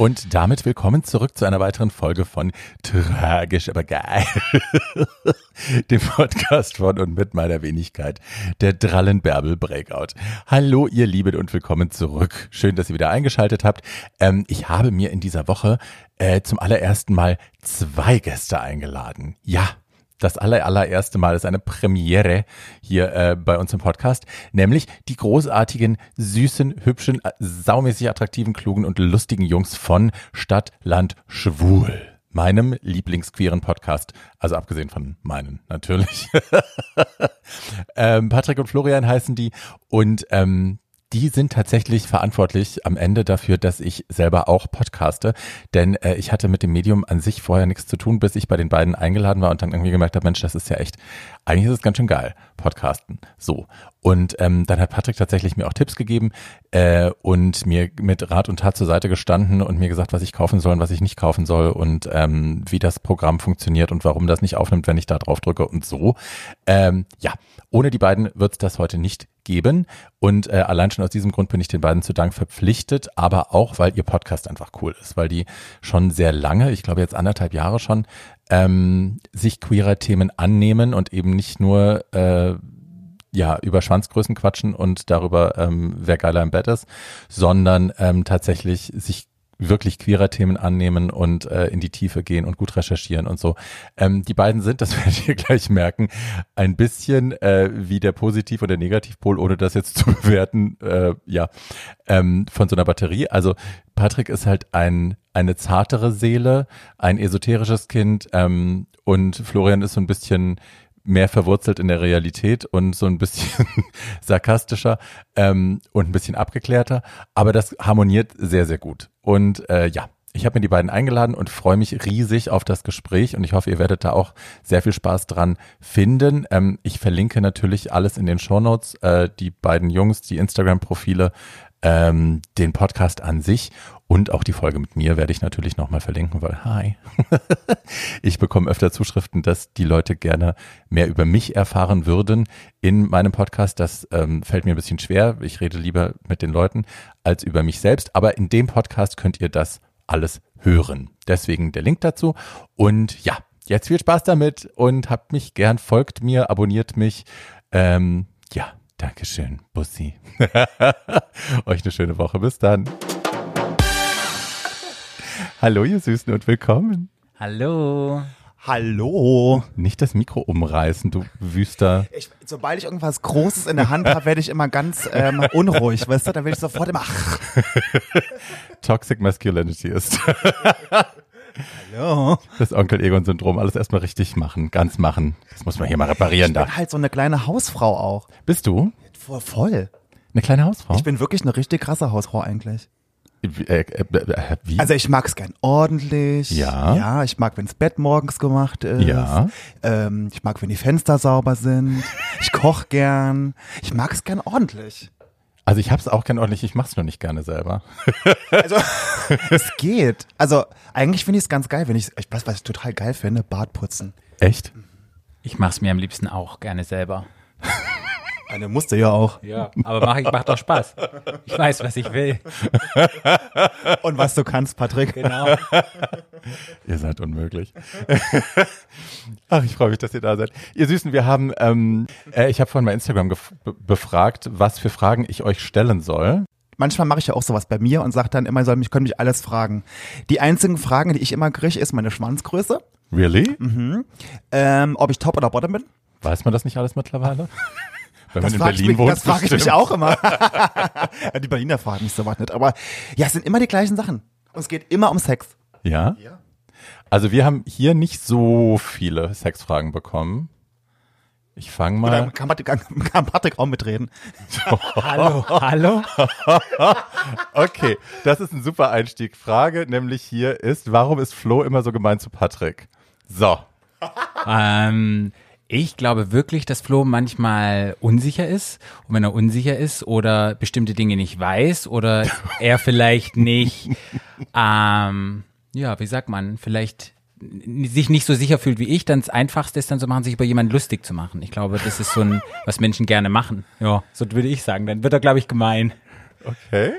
Und damit willkommen zurück zu einer weiteren Folge von Tragisch, aber geil. Dem Podcast von und mit meiner Wenigkeit, der Drallenbärbel Breakout. Hallo, ihr Lieben und willkommen zurück. Schön, dass ihr wieder eingeschaltet habt. Ähm, ich habe mir in dieser Woche äh, zum allerersten Mal zwei Gäste eingeladen. Ja, das aller, allererste Mal ist eine Premiere hier äh, bei uns im Podcast, nämlich die großartigen, süßen, hübschen, äh, saumäßig attraktiven, klugen und lustigen Jungs von Stadt, Land, Schwul. Meinem Lieblingsqueeren Podcast, also abgesehen von meinen natürlich. ähm, Patrick und Florian heißen die und ähm, die sind tatsächlich verantwortlich am Ende dafür, dass ich selber auch podcaste. Denn äh, ich hatte mit dem Medium an sich vorher nichts zu tun, bis ich bei den beiden eingeladen war und dann irgendwie gemerkt habe, Mensch, das ist ja echt, eigentlich ist es ganz schön geil, podcasten. So. Und ähm, dann hat Patrick tatsächlich mir auch Tipps gegeben äh, und mir mit Rat und Tat zur Seite gestanden und mir gesagt, was ich kaufen soll und was ich nicht kaufen soll und ähm, wie das Programm funktioniert und warum das nicht aufnimmt, wenn ich da drauf drücke und so. Ähm, ja, ohne die beiden wird es das heute nicht geben. Und äh, allein schon aus diesem Grund bin ich den beiden zu Dank verpflichtet, aber auch, weil ihr Podcast einfach cool ist, weil die schon sehr lange, ich glaube jetzt anderthalb Jahre schon, ähm, sich queerer Themen annehmen und eben nicht nur äh, ja, über Schwanzgrößen quatschen und darüber, ähm, wer geiler im Bett ist, sondern ähm, tatsächlich sich wirklich queerer Themen annehmen und äh, in die Tiefe gehen und gut recherchieren und so. Ähm, die beiden sind, das werdet ihr gleich merken, ein bisschen äh, wie der Positiv- und der Negativpol, ohne das jetzt zu bewerten, äh, ja, ähm, von so einer Batterie. Also Patrick ist halt ein eine zartere Seele, ein esoterisches Kind ähm, und Florian ist so ein bisschen mehr verwurzelt in der Realität und so ein bisschen sarkastischer ähm, und ein bisschen abgeklärter. Aber das harmoniert sehr, sehr gut. Und äh, ja, ich habe mir die beiden eingeladen und freue mich riesig auf das Gespräch und ich hoffe, ihr werdet da auch sehr viel Spaß dran finden. Ähm, ich verlinke natürlich alles in den Shownotes, äh, die beiden Jungs, die Instagram-Profile, ähm, den Podcast an sich und auch die Folge mit mir werde ich natürlich nochmal verlinken, weil hi, ich bekomme öfter Zuschriften, dass die Leute gerne mehr über mich erfahren würden in meinem Podcast. Das ähm, fällt mir ein bisschen schwer. Ich rede lieber mit den Leuten als über mich selbst. Aber in dem Podcast könnt ihr das alles hören. Deswegen der Link dazu. Und ja, jetzt viel Spaß damit und habt mich gern, folgt mir, abonniert mich. Ähm, ja, Dankeschön, Bussi. Euch eine schöne Woche. Bis dann. Hallo, ihr Süßen und willkommen. Hallo. Hallo. Nicht das Mikro umreißen, du Wüster. Ich, sobald ich irgendwas Großes in der Hand habe, werde ich immer ganz ähm, unruhig, weißt du? Da werde ich sofort immer. Toxic Masculinity ist. Hallo. Das Onkel Egon-Syndrom. Alles erstmal richtig machen, ganz machen. Das muss man hier mal reparieren Ich da. bin halt so eine kleine Hausfrau auch. Bist du Voll. voll. eine kleine Hausfrau? Ich bin wirklich eine richtig krasse Hausfrau eigentlich. Wie, äh, äh, äh? Also ich mag es gern ordentlich. Ja. Ja, ich mag, wenns Bett morgens gemacht ist. Ja. Ähm, ich mag, wenn die Fenster sauber sind. Ich koch gern. Ich mag es gern ordentlich. also ich hab's auch gern ordentlich, ich mach's nur nicht gerne selber. Also es geht. Also eigentlich finde ich es ganz geil, wenn ich, ich weiß, was ich total geil finde, Bart putzen. Echt? Ich mache es mir am liebsten auch gerne selber. Eine musste ja auch. Ja, aber mach, ich macht doch Spaß. Ich weiß, was ich will. Und was du kannst, Patrick. Genau. Ihr seid unmöglich. Ach, ich freue mich, dass ihr da seid. Ihr Süßen, wir haben, ähm, äh, ich habe vorhin bei Instagram befragt, was für Fragen ich euch stellen soll. Manchmal mache ich ja auch sowas bei mir und sage dann immer, soll mich, können mich alles fragen. Die einzigen Fragen, die ich immer kriege, ist meine Schwanzgröße, Really? ähm, ob ich top oder bottom bin. Weiß man das nicht alles mittlerweile? Wenn man Das in frage ich, Berlin mich- wohnt. das frage ich mich auch immer. Die Berliner fragen mich sowas nicht. Aber ja, es sind immer die gleichen Sachen. Und es geht immer um Sex. Ja? Ja. Also wir haben hier nicht so viele Sexfragen bekommen. Ich fange Oder mal. kann, Patrick- kann Patrick auch mitreden? Hallo, hallo. Okay, das ist ein super Einstieg. Frage nämlich hier ist, warum ist Flo immer so gemein zu Patrick? So. Ähm, ich glaube wirklich, dass Flo manchmal unsicher ist. Und wenn er unsicher ist oder bestimmte Dinge nicht weiß oder er vielleicht nicht, ähm, ja, wie sagt man, vielleicht sich nicht so sicher fühlt wie ich, dann das Einfachste ist dann so machen, sich über jemanden lustig zu machen. Ich glaube, das ist so ein, was Menschen gerne machen. Ja, so würde ich sagen. Dann wird er, glaube ich, gemein. Okay.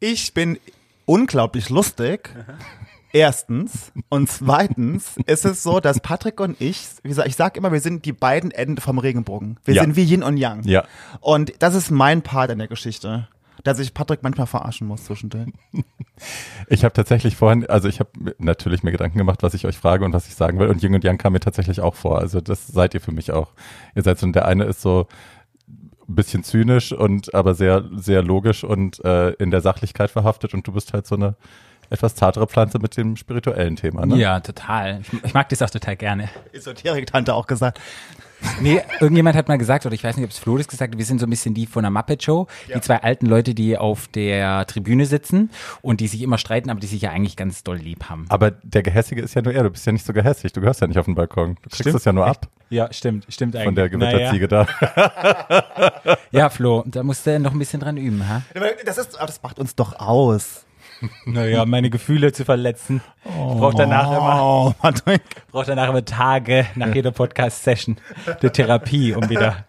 Ich bin unglaublich lustig. Erstens. Und zweitens ist es so, dass Patrick und ich, wie gesagt, ich sag immer, wir sind die beiden Enden vom Regenbogen. Wir Ja. sind wie Yin und Yang. Ja. Und das ist mein Part in der Geschichte. Dass ich Patrick manchmal verarschen muss zwischendurch. Ich habe tatsächlich vorhin, also ich habe natürlich mir Gedanken gemacht, was ich euch frage und was ich sagen will. Und Jung und Yang kam mir tatsächlich auch vor. Also das seid ihr für mich auch. Ihr seid so, und der eine ist so ein bisschen zynisch und aber sehr, sehr logisch und äh, in der Sachlichkeit verhaftet und du bist halt so eine etwas zartere Pflanze mit dem spirituellen Thema. Ne? Ja, total. Ich, ich mag das auch total gerne. Esoterik-Tante auch gesagt. Nee, irgendjemand hat mal gesagt, oder ich weiß nicht, ob es Flo das gesagt hat, wir sind so ein bisschen die von der Muppet Show, die zwei alten Leute, die auf der Tribüne sitzen und die sich immer streiten, aber die sich ja eigentlich ganz doll lieb haben. Aber der Gehässige ist ja nur er. Du bist ja nicht so gehässig. Du gehörst ja nicht auf den Balkon. Du kriegst es ja nur ab Ja, stimmt, stimmt eigentlich. von der Gewitterziege da. Ja, Flo, da musst du noch ein bisschen dran üben, ha? Das, ist, das macht uns doch aus. Naja, meine Gefühle zu verletzen. Ich brauche danach immer, Oh, Patrick. brauch danach immer Tage nach jeder Podcast-Session der Therapie, um wieder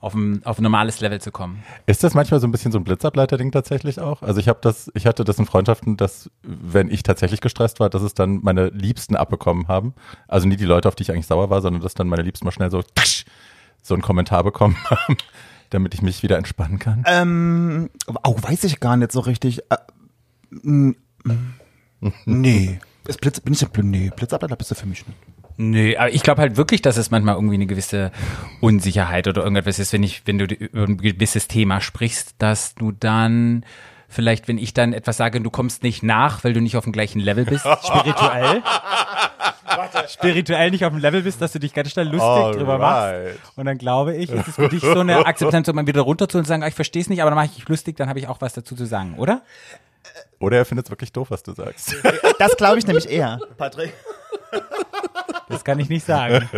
auf ein, auf ein normales Level zu kommen. Ist das manchmal so ein bisschen so ein Blitzableiter-Ding tatsächlich auch? Also ich habe das, ich hatte das in Freundschaften, dass wenn ich tatsächlich gestresst war, dass es dann meine Liebsten abbekommen haben. Also nie die Leute, auf die ich eigentlich sauer war, sondern dass dann meine Liebsten mal schnell so so einen Kommentar bekommen haben, damit ich mich wieder entspannen kann. Ähm, oh, weiß ich gar nicht so richtig. Nee. Ist Blitz, bin ich Blitz? Nee, Blitzableiter bist du für mich nicht. Nö, aber ich glaube halt wirklich, dass es manchmal irgendwie eine gewisse Unsicherheit oder irgendetwas ist, wenn ich, wenn du über ein gewisses Thema sprichst, dass du dann vielleicht, wenn ich dann etwas sage, du kommst nicht nach, weil du nicht auf dem gleichen Level bist, spirituell. spirituell nicht auf dem Level bist, dass du dich ganz schnell lustig drüber machst. Alright. Und dann glaube ich, ist es für dich so eine Akzeptanz, um mal wieder runterzuholen und sagen, ah, ich verstehe es nicht, aber dann mache ich mich lustig, dann habe ich auch was dazu zu sagen, oder? Oder er findet es wirklich doof, was du sagst. Das glaube ich nämlich eher, Patrick. Das kann ich nicht sagen.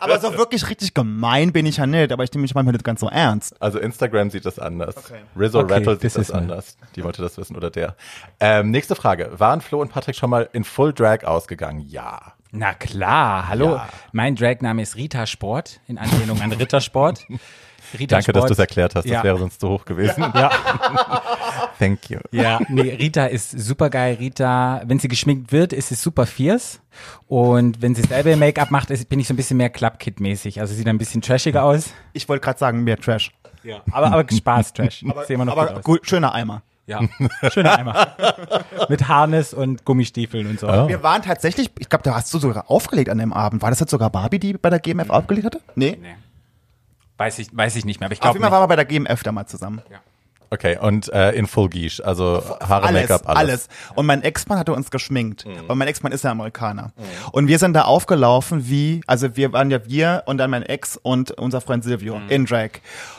Aber so wirklich richtig gemein bin ich ja nicht, aber ich nehme mich manchmal nicht ganz so ernst. Also Instagram sieht das anders. Rizzo Okay, Rattle sieht das ist mir. anders. Die wollte das wissen oder der. Ähm, nächste Frage. Waren Flo und Patrick schon mal in Full Drag ausgegangen? Ja. Na klar, hallo. Ja. Mein Dragname ist Rita Sport, in Anlehnung an Rittersport. Rita Danke, dass Sport. du es erklärt hast. Das Ja. wäre sonst zu hoch gewesen. Ja, Thank you. ja, nee, Rita ist super geil. Rita, wenn sie geschminkt wird, ist sie super fierce. Und wenn sie selber Make-up macht, ist, bin ich so ein bisschen mehr Club-Kid-mäßig. Also sieht ein bisschen trashiger aus. Ich wollte gerade sagen, mehr Trash. Ja. Aber, aber Spaß-Trash. Sieht immer noch aber gut aus. gut, schöner Eimer. Ja, schöner Eimer. Mit Harness und Gummistiefeln und so. Oh. Wir waren tatsächlich, ich glaube, da hast du sogar aufgelegt an dem Abend. War das jetzt sogar Barbie, die bei der GMF aufgelegt hatte? Nee. Nee. Weiß ich, weiß ich nicht mehr, aber ich Auf glaube jeden Fall nicht. waren wir bei der GMF da mal zusammen. Okay, und äh, in Full Guiche, also Haare, alles, Make-up, alles, alles. Und mein Ex-Mann hatte uns geschminkt. Und mein Ex-Mann ist ja Amerikaner. Und wir sind da aufgelaufen wie, also wir waren ja wir und dann mein Ex und unser Freund Silvio in Drag.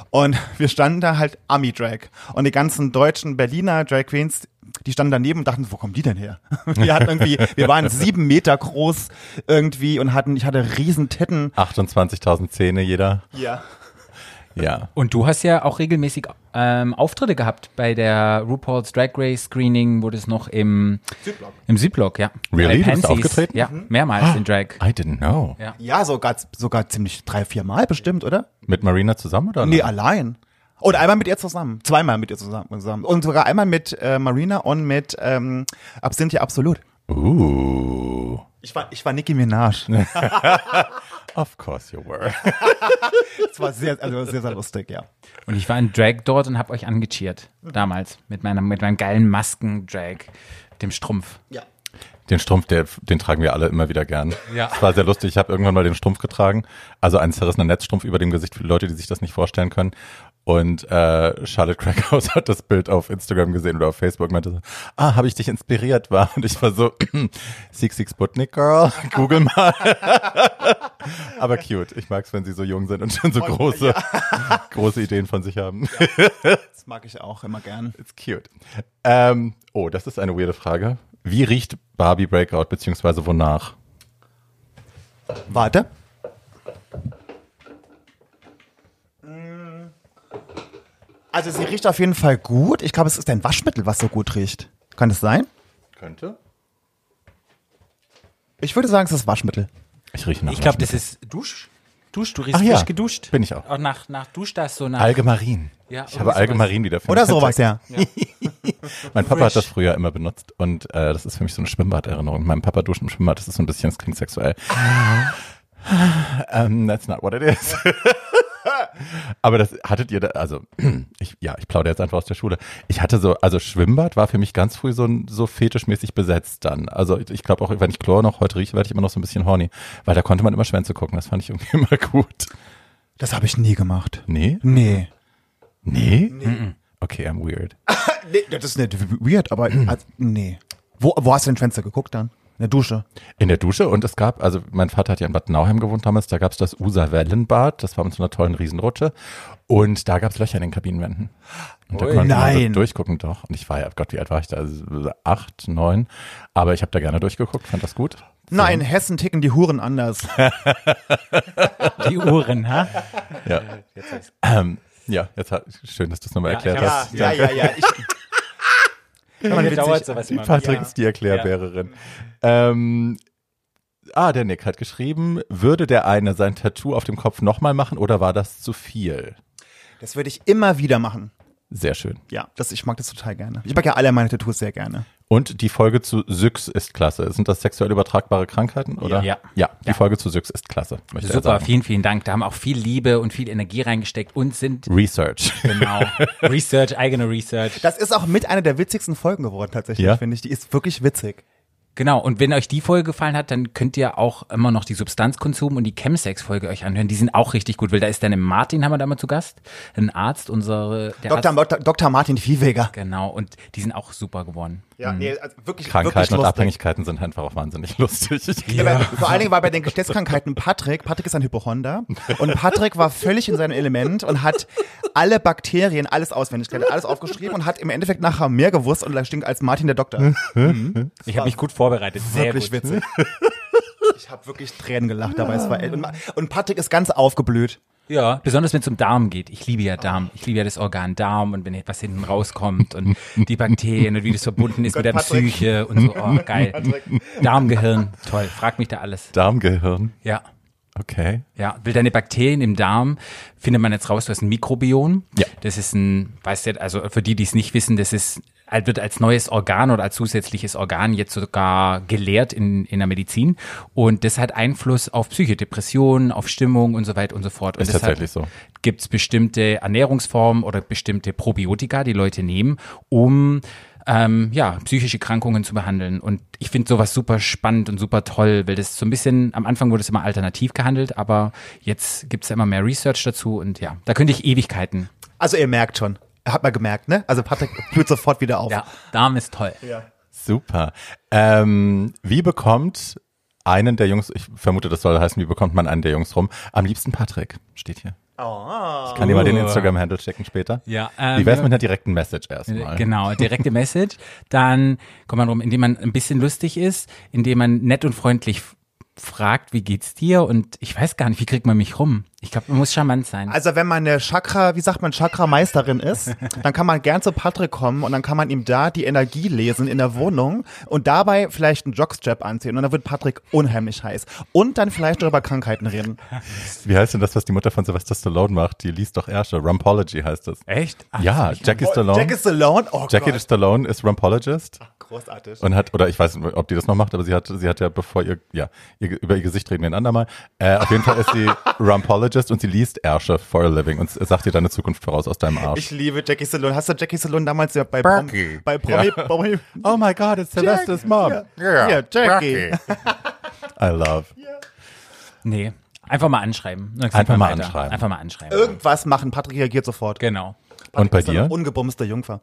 Und wir standen da halt Ami-Drag. Und die ganzen deutschen Berliner Drag Queens, die standen daneben und dachten, wo kommen die denn her? Wir hatten irgendwie, wir waren sieben Meter groß irgendwie und hatten, ich hatte riesen Titten. 28.000 Zähne jeder. Ja. Ja. Und du hast ja auch regelmäßig ähm, Auftritte gehabt bei der RuPaul's Drag Race Screening, wurde es noch im Südblock. im Südblock, ja. Really? Du bist aufgetreten? Ja, mehrmals in Drag. I didn't know. Ja. Ja, sogar, sogar ziemlich drei, vier Mal bestimmt, oder? Mit Marina zusammen oder? Nee, allein. Oder einmal mit ihr zusammen. Zweimal mit ihr zusammen. zusammen. Und sogar einmal mit äh, Marina und mit ähm, Absinthia Absolut. Uh. Ich war, ich war Nicki Minaj. Of course you were. Das war sehr, also sehr, sehr lustig, ja. Und ich war in Drag dort und habe euch angecheert. Damals. Mit, meiner, mit meinem geilen Masken-Drag. Dem Strumpf. Ja. Den Strumpf, der, den tragen wir alle immer wieder gern. Ja. Es war sehr lustig. Ich habe irgendwann mal den Strumpf getragen. Also einen zerrissenen Netzstrumpf über dem Gesicht für die Leute, die sich das nicht vorstellen können. Und äh, Charlotte Crackhouse hat das Bild auf Instagram gesehen oder auf Facebook und meinte so, ah, habe ich dich inspiriert, war? Und ich war so, Six Six Sputnik Girl, google mal. Aber cute. Ich mag's, wenn sie so jung sind und schon so große, große Ideen von sich haben. Das mag ich auch immer gern. It's cute. Ähm, oh, das ist eine weirde Frage. Wie riecht Barbie Breakout, beziehungsweise wonach? Warte. Also sie riecht auf jeden Fall gut. Ich glaube, es ist ein Waschmittel, was so gut riecht. Kann es sein? Könnte. Ich würde sagen, es ist Waschmittel. Ich rieche nach Ich glaube, das Waschmittel. ist Dusch. Dusch, du riechst Ach ja, frisch geduscht. bin ich auch. Auch nach, nach Dusch, das so nach. Algemarin. Ja, ich habe irgendwie Algemarin wieder. Oder sowas, ja. Mein Papa hat das früher immer benutzt und äh, das ist für mich so eine Schwimmbaderinnerung. Mein Papa duscht im Schwimmbad, das ist so ein bisschen, das klingt sexuell. um, that's not what it is. Aber das hattet ihr da, also ich, ja, ich plaudere jetzt einfach aus der Schule. Ich hatte so, also Schwimmbad war für mich ganz früh so, so fetischmäßig besetzt dann. Also ich glaube auch, wenn ich Chlor noch heute rieche, werde ich immer noch so ein bisschen horny, weil da konnte man immer Schwänze gucken. Das fand ich irgendwie immer gut. Das habe ich nie gemacht. Nee? Nee. Nee? Okay, I'm weird. nee das ist nicht weird, aber also, nee. Wo, wo hast du den Fenster geguckt dann? In der Dusche. In der Dusche und es gab, also mein Vater hat ja in Bad Nauheim gewohnt damals, da gab es das User Wellenbad, das war mit so einer tollen Riesenrutsche und da gab es Löcher in den Kabinenwänden. Und da Ui. konnte man Nein. so durchgucken doch. Und ich war ja, Gott, wie alt war ich da? Also, acht, neun. Aber ich habe da gerne durchgeguckt, fand das gut. Nein, in Hessen ticken die Huren anders. Die Uhren, ha? Ja. Ähm, ja, jetzt hat, schön, dass du es nochmal Ja, erklärt hast. ja, ja, ja. Ich, Man dauert sowas Die immer. Patrick Ja. ist die Erklärbärerin. Ähm, ah, der Nick hat geschrieben, würde der eine sein Tattoo auf dem Kopf nochmal machen oder war das zu viel? das würde ich immer wieder machen. Sehr schön. Ja, das, ich mag das total gerne. Ich mag ja alle meine Tattoos sehr gerne. Und die Folge zu Syx ist klasse. Sind das sexuell übertragbare Krankheiten, oder? Ja. Ja, die Ja. Folge zu Syx ist klasse. Möchte er Super, sagen. vielen, vielen Dank. Da haben auch viel Liebe und viel Energie reingesteckt und sind Research. genau Research, eigene Research. Das ist auch mit einer der witzigsten Folgen geworden, tatsächlich, Ja? finde ich. Die ist wirklich witzig. Genau, und wenn euch die Folge gefallen hat, dann könnt ihr auch immer noch die Substanzkonsum und die Chemsex-Folge euch anhören. Die sind auch richtig gut, weil da ist dann im Martin, haben wir da mal zu Gast, ein Arzt, unsere der Dr. Arzt, Dr. Dr. Martin Viehweger. Genau, und die sind auch super geworden. Ja, nee, also wirklich, wirklich Krankheiten und lustig. Abhängigkeiten sind einfach auch wahnsinnig lustig. Ja. aber Vor allen Dingen war bei den Geschlechtskrankheiten Patrick, Patrick ist ein Hypochonder und Patrick war völlig in seinem Element und hat alle Bakterien, alles auswendig gelernt, alles aufgeschrieben und hat im Endeffekt nachher mehr gewusst und stinkt als Martin der Doktor. Ich habe mich gut vorbereitet, sehr Wirklich gut. witzig. Ich habe wirklich Tränen gelacht dabei. Es war, und, und Patrick ist ganz aufgeblüht. Ja, besonders wenn es um Darm geht. Ich liebe ja Darm. Ich liebe ja das Organ Darm und wenn etwas hinten rauskommt und die Bakterien und wie das verbunden ist mit der Gott, Patrick. Psyche und so. Oh, geil. Darmgehirn, toll. Frag mich da alles. Darmgehirn. Ja. Okay. Ja, will deine Bakterien im Darm, findet man jetzt raus, du hast ein Mikrobiom. Ja. Das ist ein, weißt du, also für die, die es nicht wissen, das ist, wird als neues Organ oder als zusätzliches Organ jetzt sogar gelehrt in, in der Medizin. Und das hat Einfluss auf Psyche, Depressionen, auf Stimmung und so weiter und so fort. Und Ist tatsächlich so. Gibt es bestimmte Ernährungsformen oder bestimmte Probiotika, die Leute nehmen, um ähm, ja, psychische Krankungen zu behandeln. Und ich finde sowas super spannend und super toll, weil das so ein bisschen, am Anfang wurde es immer alternativ gehandelt, aber jetzt gibt es ja immer mehr Research dazu und ja, da könnte ich Ewigkeiten. Also ihr merkt schon. Hat man gemerkt, ne? Also Patrick blüht sofort wieder auf. Ja, Darm ist toll. Super. Ähm, wie bekommt einen der Jungs, ich vermute, das soll heißen, wie bekommt man einen der Jungs rum? Am liebsten Patrick, steht hier. Ich kann dir mal den Oh. Instagram-Handle checken später. Ja, Wie ähm, wär's mit einer direkten Message erstmal? Genau, direkte Message. Dann kommt man rum, indem man ein bisschen lustig ist, indem man nett und freundlich fragt, wie geht's dir? Und ich weiß gar nicht, wie kriegt man mich rum? Ich glaube, man muss charmant sein. Also wenn man eine Chakra, wie sagt man, Chakra-Meisterin ist, dann kann man gern zu Patrick kommen und dann kann man ihm da die Energie lesen in der Wohnung und dabei vielleicht einen Jockstrap anziehen und dann wird Patrick unheimlich heiß. Und dann vielleicht noch über Krankheiten reden. Wie heißt denn das, was die Mutter von Sylvester Stallone macht? Die liest doch Ersche. Rumpology heißt das. Echt? Ach, Ja, Jackie Stallone. Jackie Stallone, oh Jackie Gott, Stallone ist Rumpologist großartig. und hat, oder ich weiß nicht, ob die das noch macht, aber sie hat, sie hat ja, bevor ihr, ja, ihr, über ihr Gesicht reden wir ein andermal. Äh, auf jeden Fall ist sie Rumpologist und sie liest Ersche for a living und sagt dir deine Zukunft voraus aus deinem Arsch. Ich liebe Jackie Stallone. Hast du Jackie Stallone damals ja bei. Prom, bei Promi, Promi oh my God, it's Sylvester's mom. Ja, ja Jackie. I love. Nee, einfach mal anschreiben. Einfach mal weiter. anschreiben. Einfach mal anschreiben. Irgendwas machen, Patrick reagiert sofort. Genau. Und bei dir? ungebumste Jungfer.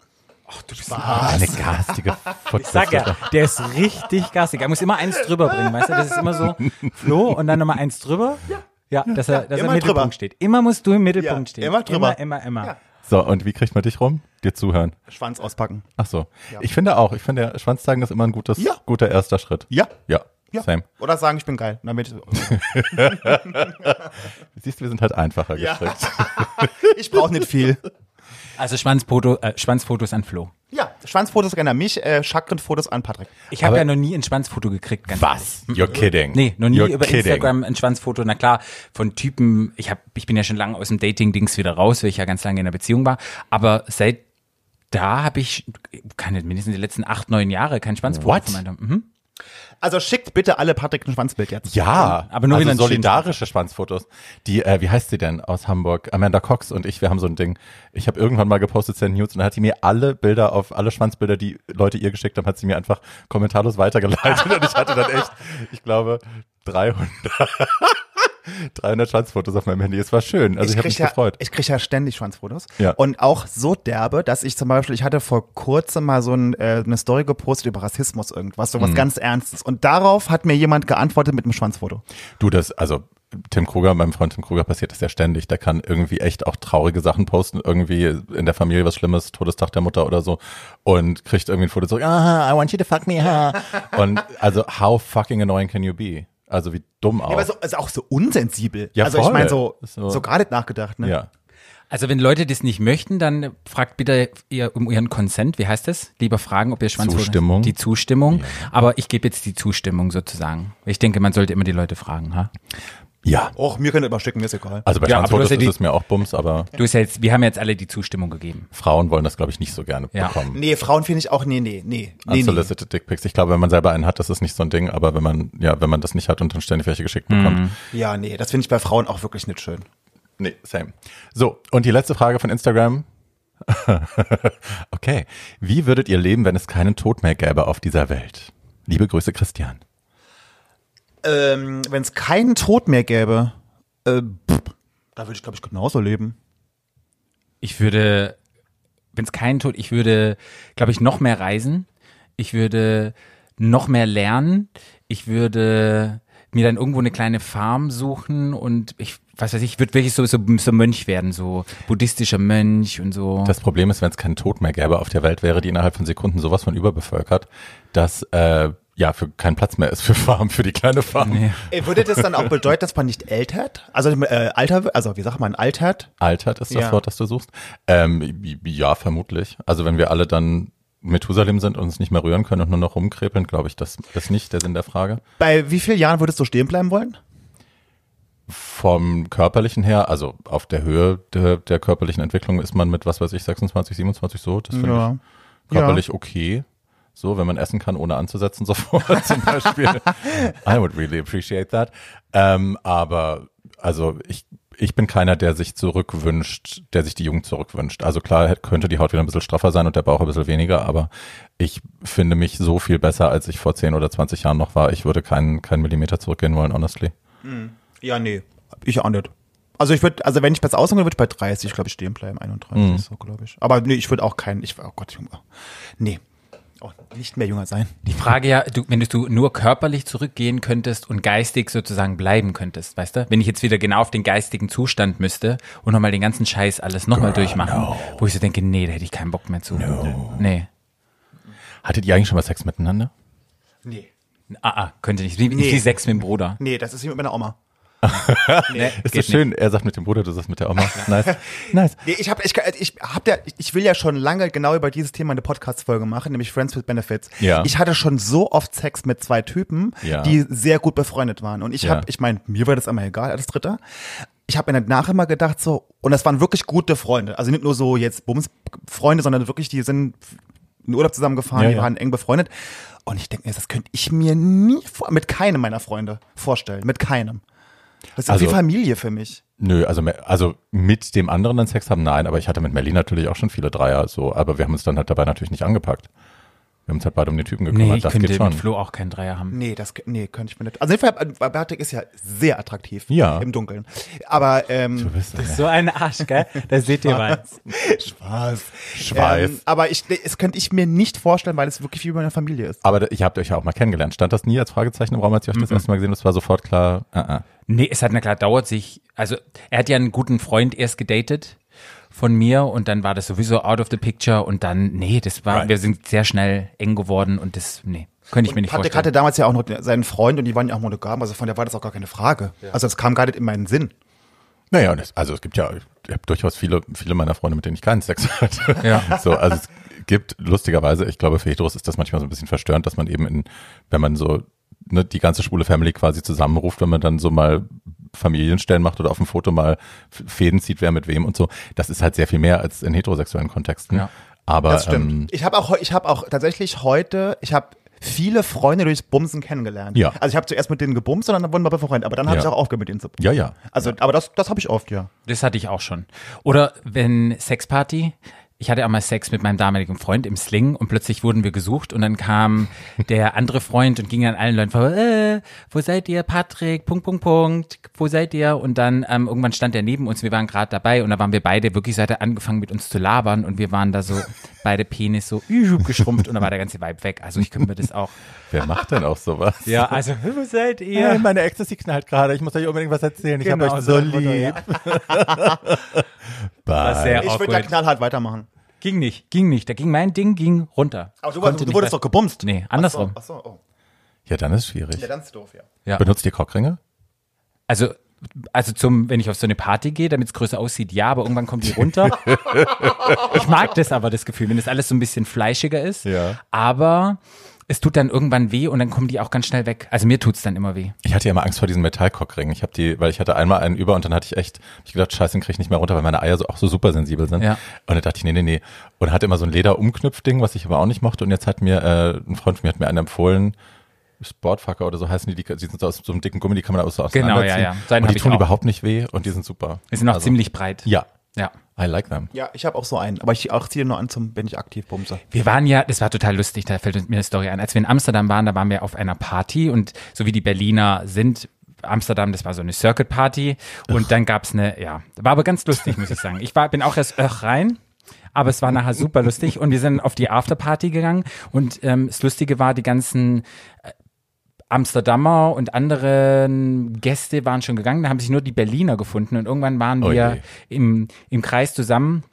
Eine garstige Ich sag ja, der ist richtig gassig. Er muss immer eins drüber bringen, weißt du? Das ist immer so Flo und dann nochmal eins drüber. Ja, dass er, dass er im Mittelpunkt drüber. steht. Immer musst du im Mittelpunkt Ja, stehen. immer drüber. Immer, immer, immer. Ja. So, und wie kriegt man dich rum? Dir zuhören. Schwanz auspacken. Ach so. Ich finde auch, ich finde, Schwanz zeigen ist immer ein gutes, Ja. guter erster Schritt. Ja. Ja. Ja. Same. Oder sagen, ich bin geil. Damit, Siehst du, wir sind halt einfacher Ja. gestrickt. ich brauche nicht viel. Also Schwanzfoto, äh, Schwanzfotos an Flo. Ja, Schwanzfotos gerne an mich, äh, Chakrenfotos an Patrick. Ich habe ja noch nie ein Schwanzfoto gekriegt. Ganz Was? You're kidding. Nee, noch nie You're über kidding. Instagram ein Schwanzfoto. Na klar, von Typen, ich hab, ich bin ja schon lange aus dem Dating-Dings wieder raus, weil ich ja ganz lange in einer Beziehung war. Aber seit da habe ich, keine, mindestens die letzten acht, neun Jahre kein Schwanzfoto What? von meiner. Mhm. Also schickt bitte alle Patrick ein Schwanzbild jetzt. Ja, aber nur also solidarische Schwanzfotos. Die, äh, wie heißt sie denn aus Hamburg? Amanda Cox und ich, wir haben so ein Ding. Ich habe irgendwann mal gepostet Send News und dann hat sie mir alle Bilder auf alle Schwanzbilder, die Leute ihr geschickt haben, hat sie mir einfach kommentarlos weitergeleitet und ich hatte dann echt, ich glaube, 300. 300 Schwanzfotos auf meinem Handy. Es war schön. Also ich, habe krieg mich ja, gefreut. Ich kriege ja ständig Schwanzfotos. Ja. Und auch so derbe, dass ich zum Beispiel, ich hatte vor kurzem mal so ein, äh, eine Story gepostet über Rassismus irgendwas, so was Mhm. ganz Ernstes. Und darauf hat mir jemand geantwortet mit einem Schwanzfoto. Du, das, also Tim Kruger, meinem Freund Tim Kruger passiert das ja ständig. Der kann irgendwie echt auch traurige Sachen posten, irgendwie in der Familie was Schlimmes, Todestag der Mutter oder so und kriegt irgendwie ein Foto zurück, ah, I want you to fuck me, ha. Und also, how fucking annoying can you be? Also wie dumm auch. Ja, aber so, also auch so unsensibel. Ja, also ich voll. meine so, So- so, gar nicht nachgedacht. Ne? ja. Also wenn Leute das nicht möchten, dann fragt bitte ihr um ihren Consent. Wie heißt das? Lieber fragen, ob ihr Schwanzfoto Zustimmung. Die Zustimmung. Aber ich gebe jetzt die Zustimmung sozusagen. Ich denke, man sollte immer die Leute fragen. Ha? Ja. Och, mir könnt ihr immer schicken, mir ist egal. Also bei Ja, hast ja ist die- es mir auch Bums, aber Du hast ja jetzt, wir haben jetzt alle die Zustimmung gegeben. Frauen wollen das, glaube ich, nicht so gerne Ja. bekommen. Nee, Frauen finde ich auch, nee, nee, nee. nee, nee. Unsolicited Dickpics. Ich glaube, wenn man selber einen hat, das ist nicht so ein Ding, aber wenn man, ja, wenn man das nicht hat und dann ständig welche geschickt bekommt. Ja, nee, das finde ich bei Frauen auch wirklich nicht schön. Nee, same. So, und die letzte Frage von Instagram. okay. Wie würdet ihr leben, wenn es keinen Tod mehr gäbe auf dieser Welt? Liebe Grüße, Christian. Ähm, Wenn es keinen Tod mehr gäbe, äh, pff, da würde ich, glaube ich, genauso leben. Ich würde, wenn es keinen Tod, ich würde, glaube ich, noch mehr reisen. Ich würde noch mehr lernen. Ich würde mir dann irgendwo eine kleine Farm suchen und ich, was weiß ich, ich würde wirklich so, so, so Mönch werden, so buddhistischer Mönch und so. Das Problem ist, wenn es keinen Tod mehr gäbe auf der Welt, wäre die innerhalb von Sekunden sowas von überbevölkert, dass äh, ja für kein Platz mehr ist für Farm, für die kleine Farm. Nee. Äh, Würde das dann auch bedeuten, dass man nicht ältert? Also äh, alter, wird- also wie sagt man, altert? Altert ist das Ja. Wort, das du suchst. Ähm, ja, vermutlich. Also wenn wir alle dann Methusalem sind und uns nicht mehr rühren können und nur noch rumkrepeln, glaube ich, das ist nicht der Sinn der Frage. Bei wie vielen Jahren würdest du stehen bleiben wollen? Vom körperlichen her, also auf der Höhe der, der körperlichen Entwicklung ist man mit, was weiß ich, 26, 27 so. Das finde Ja. ich körperlich okay. So, wenn man essen kann, ohne anzusetzen sofort zum Beispiel. I would really appreciate that. Ähm, aber also ich, ich bin keiner, der sich zurückwünscht, der sich die Jugend zurückwünscht. Also klar könnte die Haut wieder ein bisschen straffer sein und der Bauch ein bisschen weniger, aber ich finde mich so viel besser, als ich vor 10 oder 20 Jahren noch war. Ich würde keinen, keinen Millimeter zurückgehen wollen, honestly. Ja, nee. Ich auch nicht. Also ich würde, also wenn ich besser aussuchen würde, ich bei 30, glaube ich, stehen bleiben, 31, so glaube ich. Aber nee, ich würde auch keinen, ich, oh Gott, Junge. Nee. Oh, nicht mehr jünger sein. Die Frage ja, du, wenn du nur körperlich zurückgehen könntest und geistig sozusagen bleiben könntest, weißt du? Wenn ich jetzt wieder genau auf den geistigen Zustand müsste und nochmal den ganzen Scheiß alles nochmal durchmachen, wo ich so denke, nee, da hätte ich keinen Bock mehr zu. Nee. Hattet ihr eigentlich schon mal Sex miteinander? Nee. Ah, ah, könnte nicht. Wie, Nee. nicht wie Sex mit dem Bruder. Nee, das ist wie mit meiner Oma. Nee, Ist das schön? Er sagt mit dem Bruder, du sagst mit der Oma. Nice. Nice. Nee, ich hab, ich, ich hab ja, ich will ja schon lange genau über dieses Thema eine Podcast-Folge machen, nämlich Friends with Benefits. Ja. Ich hatte schon so oft Sex mit zwei Typen, Ja. die sehr gut befreundet waren. Und ich Ja. hab, ich meine, mir war das immer egal als Dritter. Ich habe mir danach immer gedacht so, und das waren wirklich gute Freunde. Also nicht nur so jetzt Bums-Freunde, sondern wirklich, die sind in Urlaub zusammengefahren, Ja, die ja. waren eng befreundet. Und ich denke mir, das könnte ich mir nie vor, mit keinem meiner Freunde vorstellen. Mit keinem. Das ist Also- wie Familie für mich. Nö, also, also mit dem anderen dann Sex haben, nein, aber ich hatte mit Melly natürlich auch schon viele Dreier, so, aber wir haben uns dann halt dabei natürlich nicht angepackt. Wir haben uns halt beide um den Typen gekümmert, Nee, ich das könnte geht schon. mit Flo auch keinen Dreier haben. Nee, das nee, könnte ich mir nicht. Also auf jeden Fall, äh, Bartik ist ja sehr attraktiv Ja. im Dunkeln. Aber ähm, Du bist, ja. So ein Arsch, gell? Da seht ihr was. Spaß. Schweif. Ähm, aber ich, es könnte ich mir nicht vorstellen, weil es wirklich wie bei einer Familie ist. Aber ihr habt euch ja auch mal kennengelernt. Stand das nie als Fragezeichen im Raum, als ihr euch das erste Mal gesehen habt? Es war sofort klar, uh -uh. Nee, es hat na klar dauert sich. Also er hat ja einen guten Freund erst gedatet von mir und dann war das sowieso out of the picture und dann, nee, das war, Right. wir sind sehr schnell eng geworden und das, nee, könnte ich mir nicht Patrick vorstellen. hatte damals ja auch noch seinen Freund und die waren ja auch monogam, also von der war das auch gar keine Frage. Also es kam gar nicht in meinen Sinn. Naja, und es, also es gibt ja, ich habe durchaus viele, viele meiner Freunde, mit denen ich keinen Sex hatte. Ja. So, also es gibt lustigerweise, ich glaube, für Heteros ist das manchmal so ein bisschen verstörend, dass man eben in, wenn man so ne, die ganze schwule Family quasi zusammenruft, wenn man dann so mal Familienstellen macht oder auf dem Foto mal Fäden zieht, wer mit wem und so. Das ist halt sehr viel mehr als in heterosexuellen Kontexten. Ja. Aber Das stimmt. Ähm, ich habe auch, ich habe auch tatsächlich heute, ich habe viele Freunde durchs Bumsen kennengelernt. Ja. Also ich habe zuerst mit denen gebumst und dann wurden wir befreundet, aber dann habe Ja. ich auch aufgehört mit denen zu bumsen. ja, ja. Also, aber das, das habe ich oft, ja. Das hatte ich auch schon. Oder wenn Sexparty, ich hatte auch mal Sex mit meinem damaligen Freund im Sling und plötzlich wurden wir gesucht und dann kam der andere Freund und ging an allen Leuten vor, äh, wo seid ihr, Patrick, Punkt, Punkt, Punkt, wo seid ihr? Und dann ähm, irgendwann stand er neben uns, wir waren gerade dabei und da waren wir beide wirklich, so hat er angefangen mit uns zu labern und wir waren da so, beide Penis so geschrumpft und dann war der ganze Vibe weg. Also ich könnte mir das auch. Wer macht denn auch sowas? Ja, also, wo seid ihr? Hey, meine Ecstasy knallt gerade. Ich muss euch unbedingt was erzählen. Ich Genau, habe euch so lieb. War Bye. sehr Ich würde da knallhart weitermachen. Ging nicht, ging nicht. Da ging mein Ding, ging runter. Aber du, Konnte du nicht wurdest doch gebumst. Nee, andersrum. Ach so, ach so, oh. Ja, dann ist schwierig. Ja, dann ist doof, ja. Ja. Benutzt ihr Cockringe? Also, also zum, wenn ich auf so eine Party gehe, damit es größer aussieht, ja, aber irgendwann kommt die runter. ich mag das aber, das Gefühl, wenn das alles so ein bisschen fleischiger ist. Ja. Aber es tut dann irgendwann weh und dann kommen die auch ganz schnell weg. Also mir tut's dann immer weh. Ich hatte ja immer Angst vor diesen Metallcockringen. Ich habe die, weil ich hatte einmal einen über und dann hatte ich echt, hab ich gedacht, scheiße, den krieg ich nicht mehr runter, weil meine Eier so, auch so super sensibel sind. Ja. Und dann dachte ich, nee, nee, nee. Und hatte immer so ein Lederumknüpfding, was ich aber auch nicht mochte. Und jetzt hat mir, äh, ein Freund von mir hat mir einen empfohlen, Sportfucker oder so heißen die, die, sind so aus so einem dicken Gummi, die kann man auch so Genau, ja, ja. Seinen Und die tun überhaupt nicht weh und die sind super. Die sind auch Also, ziemlich breit. Ja, Ja. I like them. Ja, ich habe auch so einen, aber ich auch ziehe nur an zum, wenn ich aktiv bumse. Wir waren ja, das war total lustig, da fällt mir eine Story ein. Als wir in Amsterdam waren, da waren wir auf einer Party und so wie die Berliner sind, Amsterdam, das war so eine Circuit Party und dann gab's eine, ja, war aber ganz lustig, muss ich sagen. Ich war, bin auch erst öch rein. Aber es war nachher super lustig und wir sind auf die Afterparty gegangen und ähm, das Lustige war, die ganzen äh, Amsterdamer und anderen Gäste waren schon gegangen, da haben sich nur die Berliner gefunden und irgendwann waren Oh wir je. im, im Kreis zusammen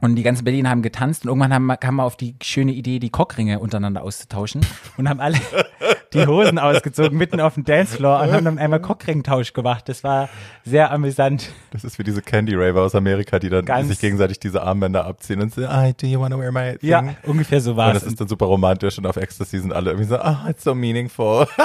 und die ganzen Berliner haben getanzt und irgendwann haben, wir- kam wir auf die schöne Idee, die Cockringe untereinander auszutauschen und haben alle die Hosen ausgezogen mitten auf dem Dancefloor und haben dann einmal Cockringtausch gemacht. Das war sehr amüsant. Das ist wie diese Candy Raver aus Amerika, die dann Ganz- sich gegenseitig diese Armbänder abziehen und so, ah, do you want to wear my thing? Ja, ungefähr so war Und es. das ist dann super romantisch und auf Ecstasy sind alle irgendwie so, ah, it's so meaningful.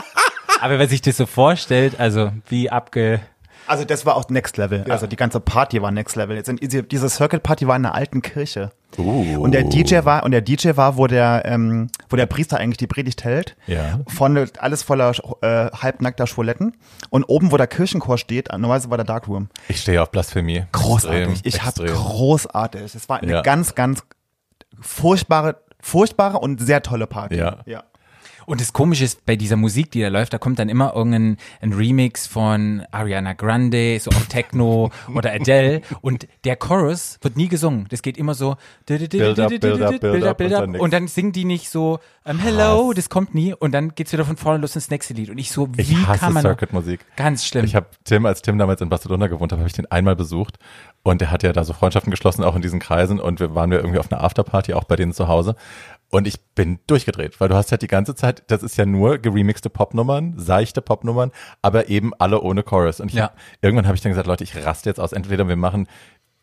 Aber wer sich das so vorstellt, also wie abge... Also das war auch Next Level. Also die ganze Party war Next Level. Jetzt sind diese, Circuit Party war in einer alten Kirche. Uh. Und der DJ war und der DJ war, wo der ähm, wo der Priester eigentlich die Predigt hält. Ja. Von alles voller äh, halbnackter Schwuletten und oben, wo der Kirchenchor steht, normalerweise war der Darkroom. Ich stehe auf Blasphemie. Großartig. Extrem, ich habe großartig. Es war eine Ja. ganz ganz furchtbare furchtbare und sehr tolle Party. Ja. ja. Und das Komische ist, bei dieser Musik, die da läuft, da kommt dann immer irgendein ein Remix von Ariana Grande, so auf Techno oder Adele und der Chorus wird nie gesungen. Das geht immer so Build up, build up, build up und dann nix. und dann singen die nicht so ähm, Hello, das kommt nie und dann geht's wieder von vorne los ins nächste Lied und ich so, wie Ich hasse kann man Circuit-Musik. ganz schlimm. Ich habe Tim, als Tim damals in Barcelona gewohnt hat, habe ich den einmal besucht und der hat ja da so Freundschaften geschlossen, auch in diesen Kreisen und wir waren wir irgendwie auf einer Afterparty, auch bei denen zu Hause und ich bin durchgedreht, weil du hast halt die ganze Zeit, das ist ja nur geremixte Popnummern, seichte Popnummern, aber eben alle ohne Chorus und ich Ja. hab, irgendwann habe ich dann gesagt, Leute, ich raste jetzt aus, entweder wir machen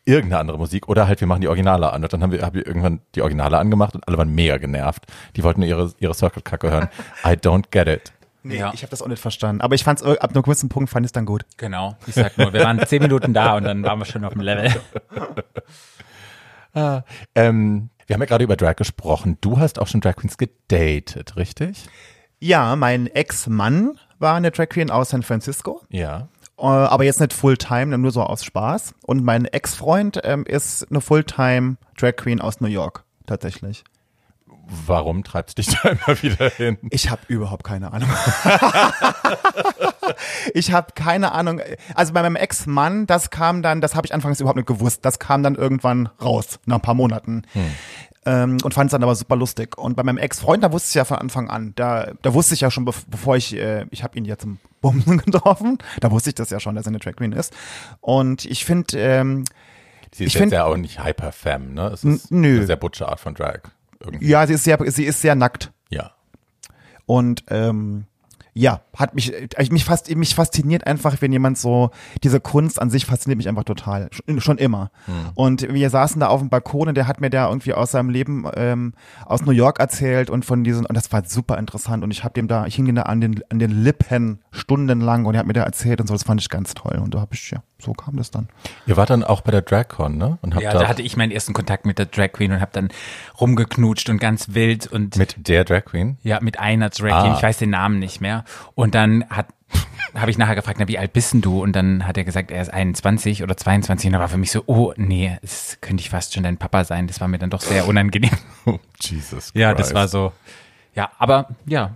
irgendeine andere Musik oder halt wir machen die Originale an und dann haben wir, hab ich irgendwann die Originale angemacht und alle waren mega genervt. Die wollten nur ihre, ihre Circle-Kacke hören. I don't get it. Nee, Ja. ich habe das auch nicht verstanden. Aber ich fand's äh, ab einem gewissen Punkt fand ich es dann gut. genau, ich sag nur, wir waren zehn Minuten da und dann waren wir schon auf dem Level. Ähm, wir haben ja gerade über Drag gesprochen. Du hast auch schon Drag Queens gedatet, richtig? Ja, mein Ex-Mann war eine Drag Queen aus San Francisco. Ja. Äh, aber jetzt nicht Fulltime, nur so aus Spaß. Und mein Ex-Freund ähm, ist eine Fulltime Drag Queen aus New York, tatsächlich. Warum treibst dich da immer wieder hin? Ich habe überhaupt keine Ahnung. ich habe keine Ahnung. Also bei meinem Ex-Mann, das kam dann, das habe ich anfangs überhaupt nicht gewusst. Das kam dann irgendwann raus, nach ein paar Monaten. Ähm, und fand es dann aber super lustig. Und bei meinem Ex-Freund, da wusste ich ja von Anfang an, da, da wusste ich ja schon, bev- bevor ich, äh, ich habe ihn ja zum Bumsen getroffen, da wusste ich das ja schon, dass er eine Drag Queen ist. Und ich finde, ähm, Sie ist Ich jetzt find- ja auch nicht Hyper-Femme, ne? Es ist nö. eine sehr butche Art von Drag. Irgendwie. ja, sie ist sehr, sie ist sehr nackt. Ja. Und ähm, ja, hat mich, äh, mich fast, mich fasziniert einfach, wenn jemand so, diese Kunst an sich fasziniert mich einfach total. Schon, schon immer. Und wir saßen da auf dem Balkon und der hat mir da irgendwie aus seinem Leben ähm, aus New York erzählt und von diesen, und das war super interessant. Und ich habe dem da, ich hing da an den, an den Lippen stundenlang und er hat mir da erzählt und so, das fand ich ganz toll. Und da habe ich, ja, so kam das dann. Ihr wart dann auch bei der DragCon, ne? Und habt Ja, da hatte ich meinen ersten Kontakt mit der Drag Queen und habe dann rumgeknutscht und ganz wild und mit der Drag Queen? ja, mit einer Drag Queen, Ah. ich weiß den Namen nicht mehr. Und dann hat habe ich nachher gefragt, na, wie alt bist denn du? Und dann hat er gesagt, er ist 21 oder 22. Und da war für mich so, oh, nee, das könnte ich fast schon dein Papa sein. Das war mir dann doch sehr unangenehm. Oh, Jesus Ja, das Christ. war so. Ja, aber ja,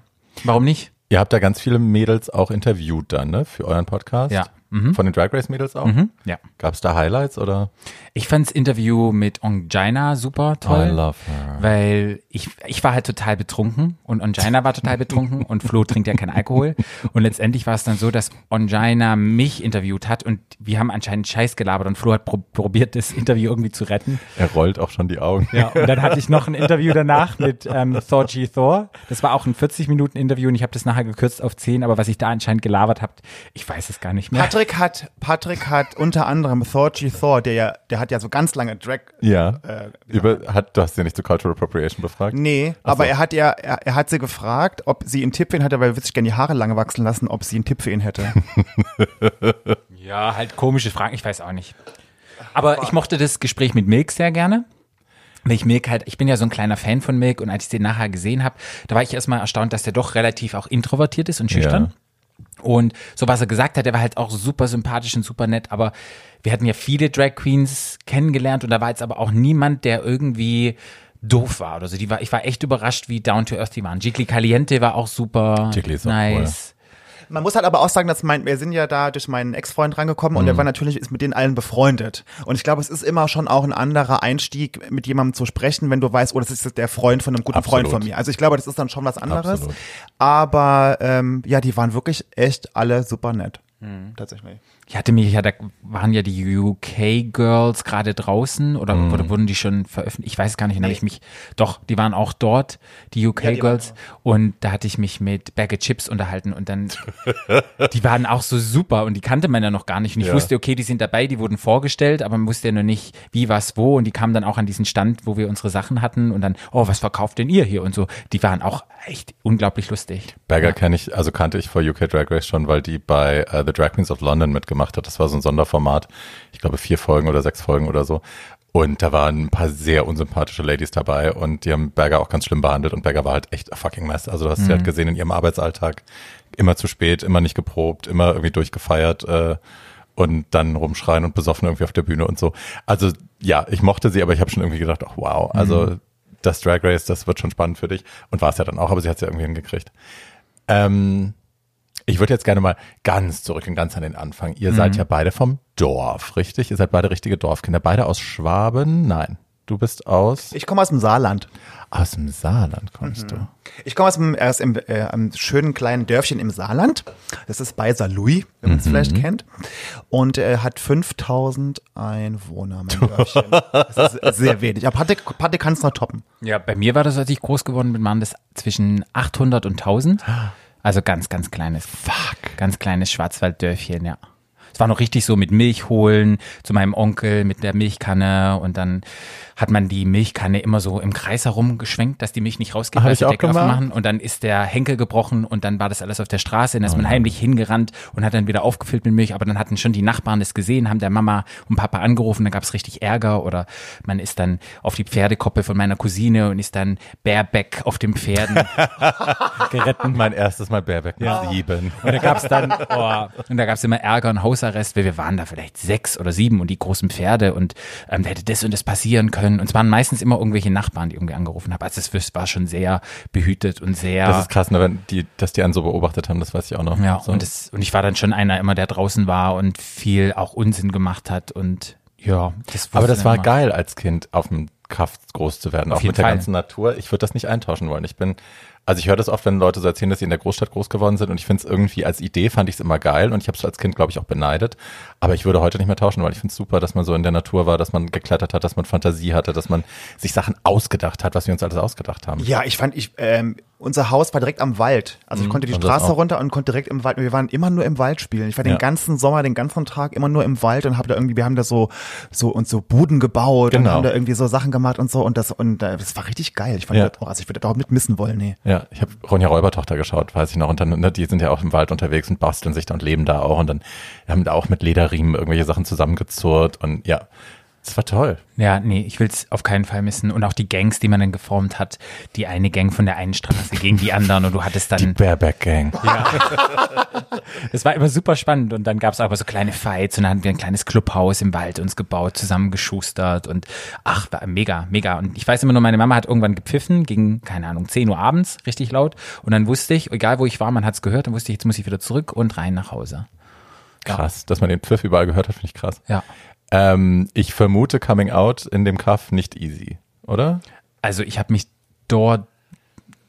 warum nicht? Ihr habt da ganz viele Mädels auch interviewt dann, ne? Für euren Podcast? Ja. Mhm. Von den Drag Race Mädels auch? Ja. Gab es da Highlights oder? Ich fand's Interview mit Ongina super toll. I love her. Weil ich, ich war halt total betrunken und Ongina war total betrunken und Flo trinkt ja keinen Alkohol. Und letztendlich war es dann so, dass Ongina mich interviewt hat und wir haben anscheinend Scheiß gelabert und Flo hat pro probiert, das Interview irgendwie zu retten. Er rollt auch schon die Augen. Ja, und dann hatte ich noch ein Interview danach mit ähm, Thor G. Thor. Das war auch ein 40-Minuten-Interview und ich habe das nachher gekürzt auf 10, aber was ich da anscheinend gelabert habe, ich weiß es gar nicht mehr. Patrick hat, Patrick hat unter anderem Thorgy Thor, der ja, der hat ja so ganz lange Drag. Ja. Äh, Über, hat, du hast ja nicht zu Cultural Appropriation befragt? Nee, Ach aber so. er hat ja, er, er hat sie gefragt, ob sie einen Tipp für ihn hatte, weil er sich gerne die Haare lange wachsen lassen, ob sie einen Tipp für ihn hätte. Ja, halt komische Fragen, ich weiß auch nicht. Aber ich mochte das Gespräch mit Milk sehr gerne. Weil ich Milk halt, ich bin ja so ein kleiner Fan von Milk und als ich den nachher gesehen habe, da war ich erstmal erstaunt, dass der doch relativ auch introvertiert ist und schüchtern. Und so was er gesagt hat, der war halt auch super sympathisch und super nett, aber wir hatten ja viele Drag Queens kennengelernt und da war jetzt aber auch niemand, der irgendwie doof war oder so. Die war, ich war echt überrascht, wie down to earth die waren. Gigli Caliente war auch super Gigli ist auch nice. Man muss halt aber auch sagen, dass mein, wir sind ja da durch meinen Ex-Freund rangekommen und Mhm. der war natürlich ist mit denen allen befreundet. Und ich glaube, es ist immer schon auch ein anderer Einstieg, mit jemandem zu sprechen, wenn du weißt, oh, das ist der Freund von einem guten Absolut. Freund von mir. Also ich glaube, das ist dann schon was anderes. Absolut. Aber ähm, ja, die waren wirklich echt alle super nett. Mhm. Tatsächlich. Ich hatte mich, ja, da waren ja die UK-Girls gerade draußen oder, Mhm. oder wurden die schon veröffentlicht? Ich weiß gar nicht, dann habe ich mich, doch, die waren auch dort, die die UK-Girls. und da hatte ich mich mit Bag of Chips unterhalten und dann, die waren auch so super und die kannte man ja noch gar nicht. Und ich Ja. wusste, okay, die sind dabei, die wurden vorgestellt, aber man wusste ja nur nicht, wie, was, wo. Und die kamen dann auch an diesen Stand, wo wir unsere Sachen hatten und dann, oh, was verkauft denn ihr hier? Und so, die waren auch echt unglaublich lustig. Berger kenne ich, also kannte ich vor UK Drag Race schon, weil die bei äh, The Drag Queens of London mitgemacht hat. Das war so ein Sonderformat. Ich glaube vier Folgen oder sechs Folgen oder so. Und da waren ein paar sehr unsympathische Ladies dabei und die haben Berger auch ganz schlimm behandelt und Berger war halt echt a fucking mess. Also du hast sie halt gesehen in ihrem Arbeitsalltag. Immer zu spät, immer nicht geprobt, immer irgendwie durchgefeiert äh, und dann rumschreien und besoffen irgendwie auf der Bühne und so. Also ja, ich mochte sie, aber ich habe schon irgendwie gedacht, ach wow, also das Drag Race, das wird schon spannend für dich. Und war es ja dann auch, aber sie hat es ja irgendwie hingekriegt. Ähm, ich würde jetzt gerne mal ganz zurück und ganz an den Anfang. Ihr seid ja beide vom Dorf, richtig? Ihr seid beide richtige Dorfkinder. Beide aus Schwaben? Nein. Du bist aus, Ich komme aus dem Saarland. aus dem Saarland kommst du. Ich komme aus dem, aus dem äh, einem schönen kleinen Dörfchen im Saarland. Das ist bei Saarlouis, wenn man es vielleicht kennt. Und äh, hat 5000 Einwohner, mein Dörfchen. Das ist sehr wenig. Aber Patrick, Patrick kann es noch toppen. Ja, bei mir war das, als ich groß geworden bin, waren das zwischen 800 und 1000. Also ganz, ganz kleines. Fuck. Ganz kleines Schwarzwalddörfchen, ja. Es war noch richtig so mit Milch holen zu meinem Onkel mit der Milchkanne und dann hat man die Milchkanne immer so im Kreis herumgeschwenkt, dass die Milch nicht rausgeht, Hab weil Deckel gemacht. aufmachen und dann ist der Henkel gebrochen und dann war das alles auf der Straße, dann ist man heimlich hingerannt und hat dann wieder aufgefüllt mit Milch, aber dann hatten schon die Nachbarn das gesehen, haben der Mama und Papa angerufen, dann gab es richtig Ärger oder man ist dann auf die Pferdekoppel von meiner Cousine und ist dann bareback auf den Pferden geritten. Mein erstes Mal Baerbeck mit sieben. Und da gab's dann, oh, und da gab's immer Ärger und Hausarrest, weil wir waren da vielleicht sechs oder sieben und die großen Pferde und ähm, da hätte das und das passieren können. Und es waren meistens immer irgendwelche Nachbarn, die irgendwie angerufen haben. Also es war schon sehr behütet und sehr. Das ist krass, ne, wenn die, dass die einen so beobachtet haben, das weiß ich auch noch. ja, so. und, das, und ich war dann schon einer immer, der draußen war und viel auch Unsinn gemacht hat und ja, das Aber das war immer. geil, als Kind auf dem Kaff groß zu werden, auch jeden mit der Fall. ganzen Natur. Ich würde das nicht eintauschen wollen. Ich bin, also ich höre das oft, wenn Leute so erzählen, dass sie in der Großstadt groß geworden sind und ich finde es irgendwie als Idee fand ich es immer geil und ich habe es als Kind, glaube ich, auch beneidet. Aber ich würde heute nicht mehr tauschen, weil ich finde es super, dass man so in der Natur war, dass man geklettert hat, dass man Fantasie hatte, dass man sich Sachen ausgedacht hat, was wir uns alles ausgedacht haben. Ja, ich fand, ich, ähm, unser Haus war direkt am Wald. Also ich konnte die und Straße runter und konnte direkt im Wald. Wir waren immer nur im Wald spielen. Ich war Ja. den ganzen Sommer, den ganzen Tag immer nur im Wald und habe da irgendwie, wir haben da so, so und so Buden gebaut und Genau. haben da irgendwie so Sachen gemacht und so und das und äh, das war richtig geil. Ich fand Ja. das auch, also ich würde da auch mit missen wollen, nee. Ja. Ja, ich habe Ronja Räubertochter geschaut, weiß ich noch. Und dann, ne, die sind ja auch im Wald unterwegs und basteln sich da und leben da auch. Und dann haben da auch mit Lederriemen irgendwelche Sachen zusammengezurrt. Und ja, es war toll. Ja, nee, ich will es auf keinen Fall missen. Und auch die Gangs, die man dann geformt hat. Die eine Gang von der einen Straße gegen die anderen und du hattest dann. Die Bareback Gang. Ja. das war immer super spannend. Und dann gab es aber so kleine Fights und dann haben wir ein kleines Clubhaus im Wald uns gebaut, zusammengeschustert und ach, war mega, mega. Und ich weiß immer nur, meine Mama hat irgendwann gepfiffen, gegen, keine Ahnung, 10 Uhr abends, richtig laut. Und dann wusste ich, egal wo ich war, man hat es gehört, dann wusste ich, jetzt muss ich wieder zurück und rein nach Hause. Krass, dass man den Pfiff überall gehört hat, finde ich krass. Ja. Ähm, ich vermute Coming Out in dem Kaff nicht easy, oder? Also ich habe mich dort,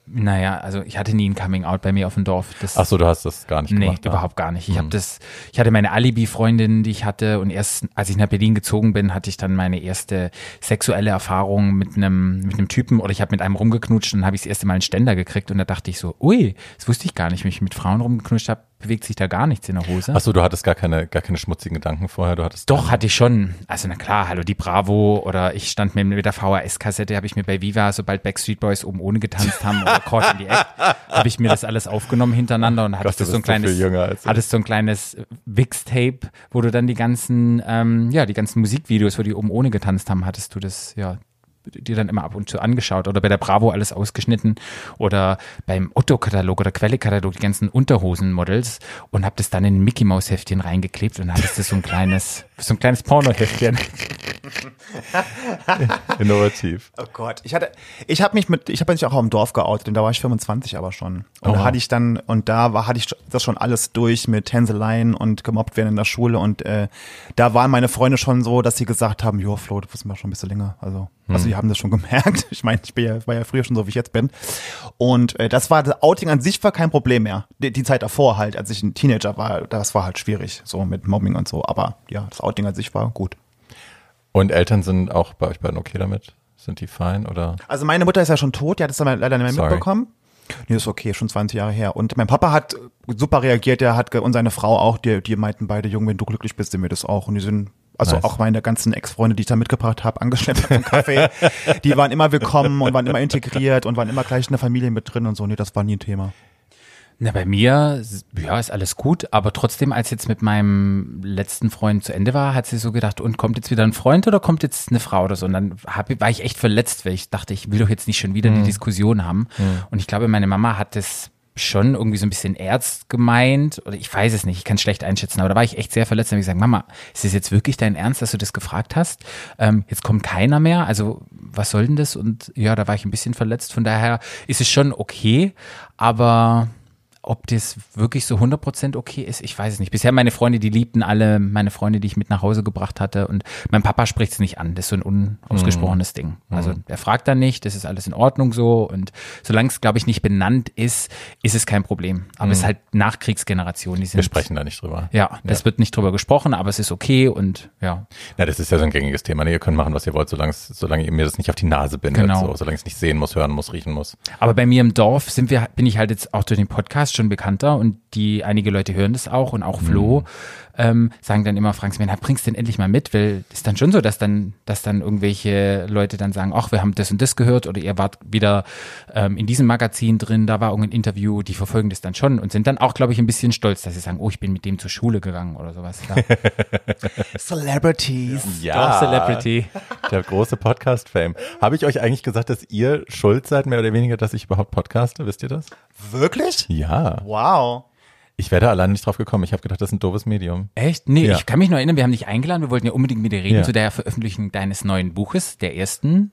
naja, also ich hatte nie ein Coming Out bei mir auf dem Dorf. Das, Ach so, du hast das gar nicht nee, gemacht. ja. überhaupt gar nicht. Ich Hm. habe das, ich hatte meine Alibi-Freundin, die ich hatte und erst als ich nach Berlin gezogen bin, hatte ich dann meine erste sexuelle Erfahrung mit einem mit einem Typen oder ich habe mit einem rumgeknutscht und dann habe ich das erste Mal einen Ständer gekriegt und da dachte ich so, ui, das wusste ich gar nicht, wenn ich mit Frauen rumgeknutscht habe, bewegt sich da gar nichts in der Hose. Ach so, du hattest gar keine, gar keine schmutzigen Gedanken vorher. Du hattest Doch, hatte ich schon. Also na klar, hallo die Bravo oder ich stand mir mit der VHS-Kassette, habe ich mir bei Viva, sobald Backstreet Boys oben ohne getanzt haben oder Caught in the Act, habe ich mir das alles aufgenommen hintereinander und hattest Gott, du so ein so kleines, ich. hattest so ein kleines Wix-Tape, wo du dann die ganzen, ähm, ja, die ganzen Musikvideos, wo die oben ohne getanzt haben, hattest du das, ja, dir dann immer ab und zu angeschaut oder bei der Bravo alles ausgeschnitten oder beim Otto-Katalog oder Quelle-Katalog die ganzen Unterhosen-Models und hab das dann in Mickey-Maus-Heftchen reingeklebt und hattest das so ein kleines, so ein kleines Porno-Heftchen. innovativ. Oh Gott, ich hatte, ich habe mich mit, ich habe mich auch im Dorf geoutet und da war ich 25 aber schon. Und da Oha. hatte ich dann, und da war, hatte ich das schon alles durch mit Hänseleien und gemobbt werden in der Schule und äh, da waren meine Freunde schon so, dass sie gesagt haben, jo Flo, du bist mir schon ein bisschen länger. Also, also die haben das schon gemerkt. Ich meine, ich bin ja, war ja früher schon so, wie ich jetzt bin. Und äh, das war, das Outing an sich war kein Problem mehr. Die, die Zeit davor halt, als ich ein Teenager war, das war halt schwierig, so mit Mobbing und so. Aber ja, das Outing an sich war gut. Und Eltern sind auch bei euch beiden okay damit? Sind die fein oder? Also meine Mutter ist ja schon tot, die hat es dann leider nicht mehr Sorry. mitbekommen. Nee, ist okay, schon 20 Jahre her. Und mein Papa hat super reagiert, der hat und seine Frau auch, die, die meinten beide, Junge, wenn du glücklich bist, sind wir das auch. Und die sind, also Nice. auch meine ganzen Ex-Freunde, die ich da mitgebracht habe, angeschleppt zum Kaffee, die waren immer willkommen und waren immer integriert und waren immer gleich in der Familie mit drin und so. Nee, das war nie ein Thema. Na, bei mir, ja, ist alles gut, aber trotzdem, als jetzt mit meinem letzten Freund zu Ende war, hat sie so gedacht, und kommt jetzt wieder ein Freund oder kommt jetzt eine Frau oder so? Und dann hab, war ich echt verletzt, weil ich dachte, ich will doch jetzt nicht schon wieder die Diskussion haben. Und ich glaube, meine Mama hat das schon irgendwie so ein bisschen ernst gemeint oder ich weiß es nicht, ich kann es schlecht einschätzen, aber da war ich echt sehr verletzt und habe ich gesagt, Mama, ist das jetzt wirklich dein Ernst, dass du das gefragt hast? Ähm, jetzt kommt keiner mehr, also was soll denn das? Und ja, da war ich ein bisschen verletzt, von daher ist es schon okay, aber ob das wirklich so 100% okay ist, ich weiß es nicht. Bisher meine Freunde, die liebten alle meine Freunde, die ich mit nach Hause gebracht hatte und mein Papa spricht es nicht an. Das ist so ein unausgesprochenes Ding. Also er fragt dann nicht, das ist alles in Ordnung so und solange es, glaube ich, nicht benannt ist, ist es kein Problem. Aber es ist halt Nachkriegsgeneration. Die sind, Wir sprechen da nicht drüber. Ja, es wird nicht drüber gesprochen, aber es ist okay und ja. Na, das ist ja so ein gängiges Thema. Ne? Ihr könnt machen, was ihr wollt, solange, solange ihr mir das nicht auf die Nase bindet. Genau. So, solange ich es nicht sehen muss, hören muss, riechen muss. Aber bei mir im Dorf sind wir, bin ich halt jetzt auch durch den Podcast schon bekannter und die einige Leute hören das auch und auch Flo ähm, sagen dann immer, Frank, na, bringst den endlich mal mit, weil es ist dann schon so, dass dann, dass dann irgendwelche Leute dann sagen, ach, wir haben das und das gehört oder ihr wart wieder ähm, in diesem Magazin drin, da war irgendein Interview, die verfolgen das dann schon und sind dann auch, glaube ich, ein bisschen stolz, dass sie sagen, oh, ich bin mit dem zur Schule gegangen oder sowas. Ja. Celebrities. Doch, Celebrity. Der große Podcast-Fame. Habe ich euch eigentlich gesagt, dass ihr schuld seid, mehr oder weniger, dass ich überhaupt podcaste? Wisst ihr das? Wirklich? Ja. Wow. Ich wäre da alleine nicht drauf gekommen. Ich habe gedacht, das ist ein doofes Medium. Echt? Nee, Ja. ich kann mich nur erinnern, wir haben dich eingeladen, wir wollten ja unbedingt mit dir reden Ja. zu der Veröffentlichung deines neuen Buches, der ersten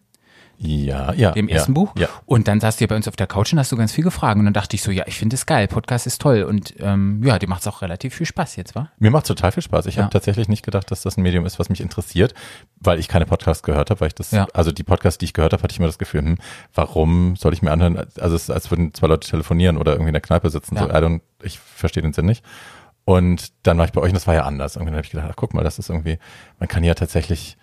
Ja, ja. dem ja, ersten Buch. Ja. Und dann saßt du ja bei uns auf der Couch und hast du ganz viel gefragt. Und dann dachte ich so, ja, ich finde es geil, Podcast ist toll. Und ähm, ja, dir macht es auch relativ viel Spaß jetzt, wa? Mir macht total viel Spaß. Ich Ja. habe tatsächlich nicht gedacht, dass das ein Medium ist, was mich interessiert, weil ich keine Podcasts gehört habe, weil ich das, Ja. also die Podcasts, die ich gehört habe, hatte ich immer das Gefühl, hm, warum soll ich mir anhören, also es ist, als würden zwei Leute telefonieren oder irgendwie in der Kneipe sitzen. So, Ja. I don't, ich verstehe den Sinn nicht. Und dann war ich bei euch und das war ja anders. Irgendwann habe ich gedacht, ach, guck mal, das ist irgendwie, man kann ja tatsächlich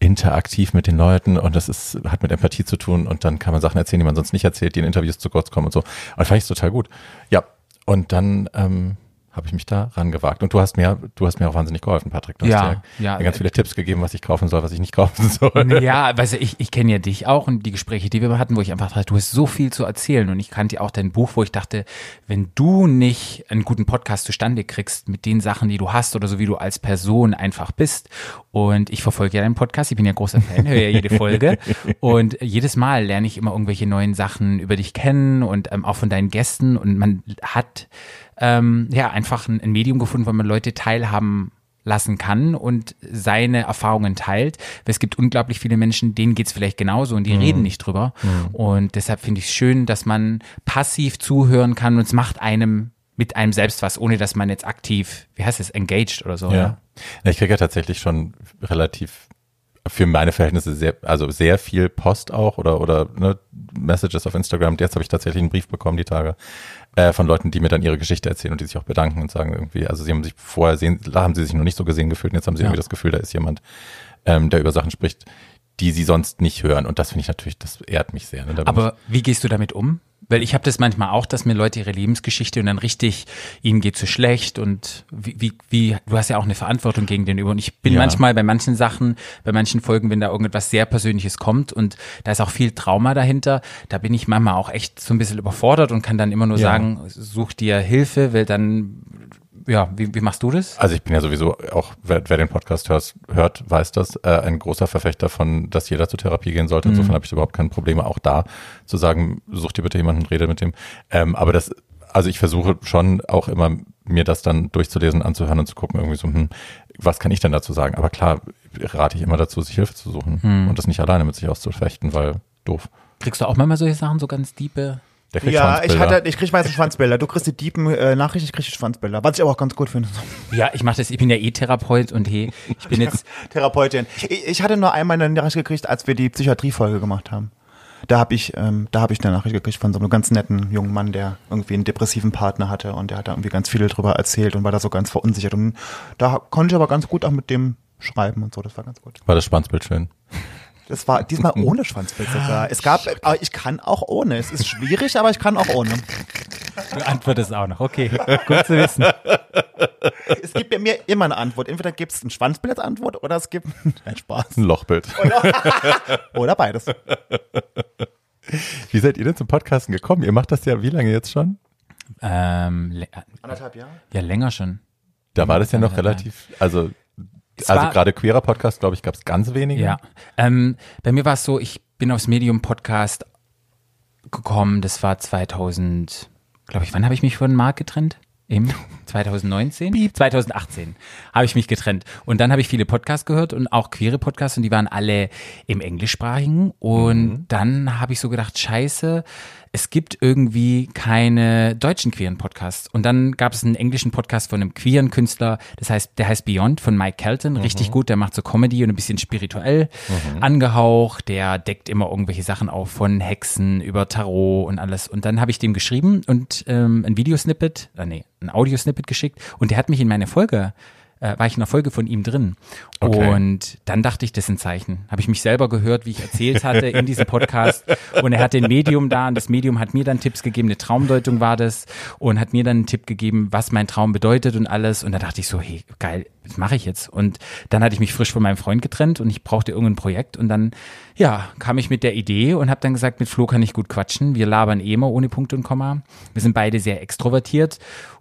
interaktiv mit den Leuten und das ist, hat mit Empathie zu tun und dann kann man Sachen erzählen, die man sonst nicht erzählt, die in Interviews zu kurz kommen und so. Und fand ich total gut. Ja, und dann ähm, habe ich mich da rangewagt. Und du hast mir, du hast mir auch wahnsinnig geholfen, Patrick. Du Ja, hast mir, ja. ganz viele Tipps gegeben, was ich kaufen soll, was ich nicht kaufen soll. Ja, weißt du, ich, ich kenne ja dich auch und die Gespräche, die wir hatten, wo ich einfach dachte, du hast so viel zu erzählen und ich kannte auch dein Buch, wo ich dachte, wenn du nicht einen guten Podcast zustande kriegst mit den Sachen, die du hast oder so wie du als Person einfach bist und ich verfolge ja deinen Podcast, ich bin ja großer Fan, höre ja jede Folge und jedes Mal lerne ich immer irgendwelche neuen Sachen über dich kennen und ähm, auch von deinen Gästen und man hat ähm, ja einfach ein, ein Medium gefunden, wo man Leute teilhaben lassen kann und seine Erfahrungen teilt. Es gibt unglaublich viele Menschen, denen geht's vielleicht genauso und die reden nicht drüber. Und deshalb finde ich es schön, dass man passiv zuhören kann und es macht einem mit einem selbst was, ohne dass man jetzt aktiv, wie heißt es, engaged oder so. Ja. Ja. ja ich kriege ja tatsächlich schon relativ für meine Verhältnisse sehr, also sehr viel Post auch oder, oder ne, Messages auf Instagram. Jetzt habe ich tatsächlich einen Brief bekommen, die Tage, äh, von Leuten, die mir dann ihre Geschichte erzählen und die sich auch bedanken und sagen irgendwie, also sie haben sich vorher sehen, da haben sie sich noch nicht so gesehen gefühlt und jetzt haben sie Ja. irgendwie das Gefühl, da ist jemand, ähm, der über Sachen spricht, die sie sonst nicht hören. Und das finde ich natürlich, das ehrt mich sehr. Ne? Aber wie gehst du damit um? Weil ich habe das manchmal auch, dass mir Leute ihre Lebensgeschichte und dann richtig, ihnen geht so schlecht und wie, wie, wie, du hast ja auch eine Verantwortung gegen den über. Und ich bin Ja. manchmal bei manchen Sachen, bei manchen Folgen, wenn da irgendetwas sehr Persönliches kommt und da ist auch viel Trauma dahinter, da bin ich manchmal auch echt so ein bisschen überfordert und kann dann immer nur Ja. sagen, such dir Hilfe, weil dann, ja, wie, wie machst du das? Also ich bin ja sowieso auch, wer, wer den Podcast hört, hört, weiß das, äh, ein großer Verfechter von, dass jeder zur Therapie gehen sollte. Insofern habe ich überhaupt keine Probleme, auch da zu sagen, such dir bitte jemanden rede mit dem. Ähm, aber das, also ich versuche schon auch immer, mir das dann durchzulesen, anzuhören und zu gucken, irgendwie so, hm, was kann ich denn dazu sagen? Aber klar, rate ich immer dazu, sich Hilfe zu suchen und das nicht alleine mit sich auszufechten, weil doof. Kriegst du auch manchmal solche Sachen, so ganz diepe? Der kriegt Ja, ich hatte, ich krieg meistens Schwanzbilder. Du kriegst die diepen äh, Nachrichten, ich krieg die Schwanzbilder. Was ich aber auch ganz gut finde. Ja, ich mache das, ich bin ja eh Therapeut und hey, ich bin jetzt, Therapeutin. Ich, ich hatte nur einmal eine Nachricht gekriegt, als wir die Psychiatrie-Folge gemacht haben. Da habe ich, ähm, da habe ich eine Nachricht gekriegt von so einem ganz netten jungen Mann, der irgendwie einen depressiven Partner hatte und der hat da irgendwie ganz viel drüber erzählt und war da so ganz verunsichert. Und da konnte ich aber ganz gut auch mit dem schreiben und so. Das war ganz gut. War das Schwanzbild schön? Das war diesmal ohne Schwanzbild sogar. Es gab, aber ich kann auch ohne. Es ist schwierig, aber ich kann auch ohne. du antwortest auch noch. Okay, gut zu wissen. Es gibt bei mir immer eine Antwort. Entweder gibt es ein Schwanzbild als Antwort oder es gibt ein Spaß. Ein Lochbild. Oder beides. Wie seid ihr denn zum Podcasten gekommen? Ihr macht das ja wie lange jetzt schon? Ähm, Anderthalb Jahre? ja, länger schon. Da war das ja noch relativ, also, also gerade queerer Podcast, glaube ich, gab es ganz wenige. Ja. Ähm, bei mir war es so, ich bin aufs Medium-Podcast gekommen, das war 2000, glaube ich, wann habe ich mich von Marc getrennt? Im 2019? 2018 habe ich mich getrennt. Und dann habe ich viele Podcasts gehört und auch queere Podcasts und die waren alle im Englischsprachigen. Und dann habe ich so gedacht, scheiße, es gibt irgendwie keine deutschen queeren Podcasts. Und dann gab es einen englischen Podcast von einem queeren Künstler, das heißt, der heißt Beyond von Mike Kelton, richtig gut, der macht so Comedy und ein bisschen spirituell angehaucht, der deckt immer irgendwelche Sachen auf von Hexen über Tarot und alles. Und dann habe ich dem geschrieben und ähm, ein Videosnippet, äh, nee, ein Audiosnippet geschickt. Und der hat mich in meine Folge äh, war ich in einer Folge von ihm drin. Okay. Und dann dachte ich, das ist ein Zeichen. Habe ich mich selber gehört, wie ich erzählt hatte in diesem Podcast. Und er hat den Medium da und das Medium hat mir dann Tipps gegeben. Eine Traumdeutung war das und hat mir dann einen Tipp gegeben, was mein Traum bedeutet und alles. Und da dachte ich so, hey, geil, das mache ich jetzt. Und dann hatte ich mich frisch von meinem Freund getrennt und ich brauchte irgendein Projekt. Und dann, ja, kam ich mit der Idee und habe dann gesagt, mit Flo kann ich gut quatschen. Wir labern eh immer ohne Punkt und Komma. Wir sind beide sehr extrovertiert.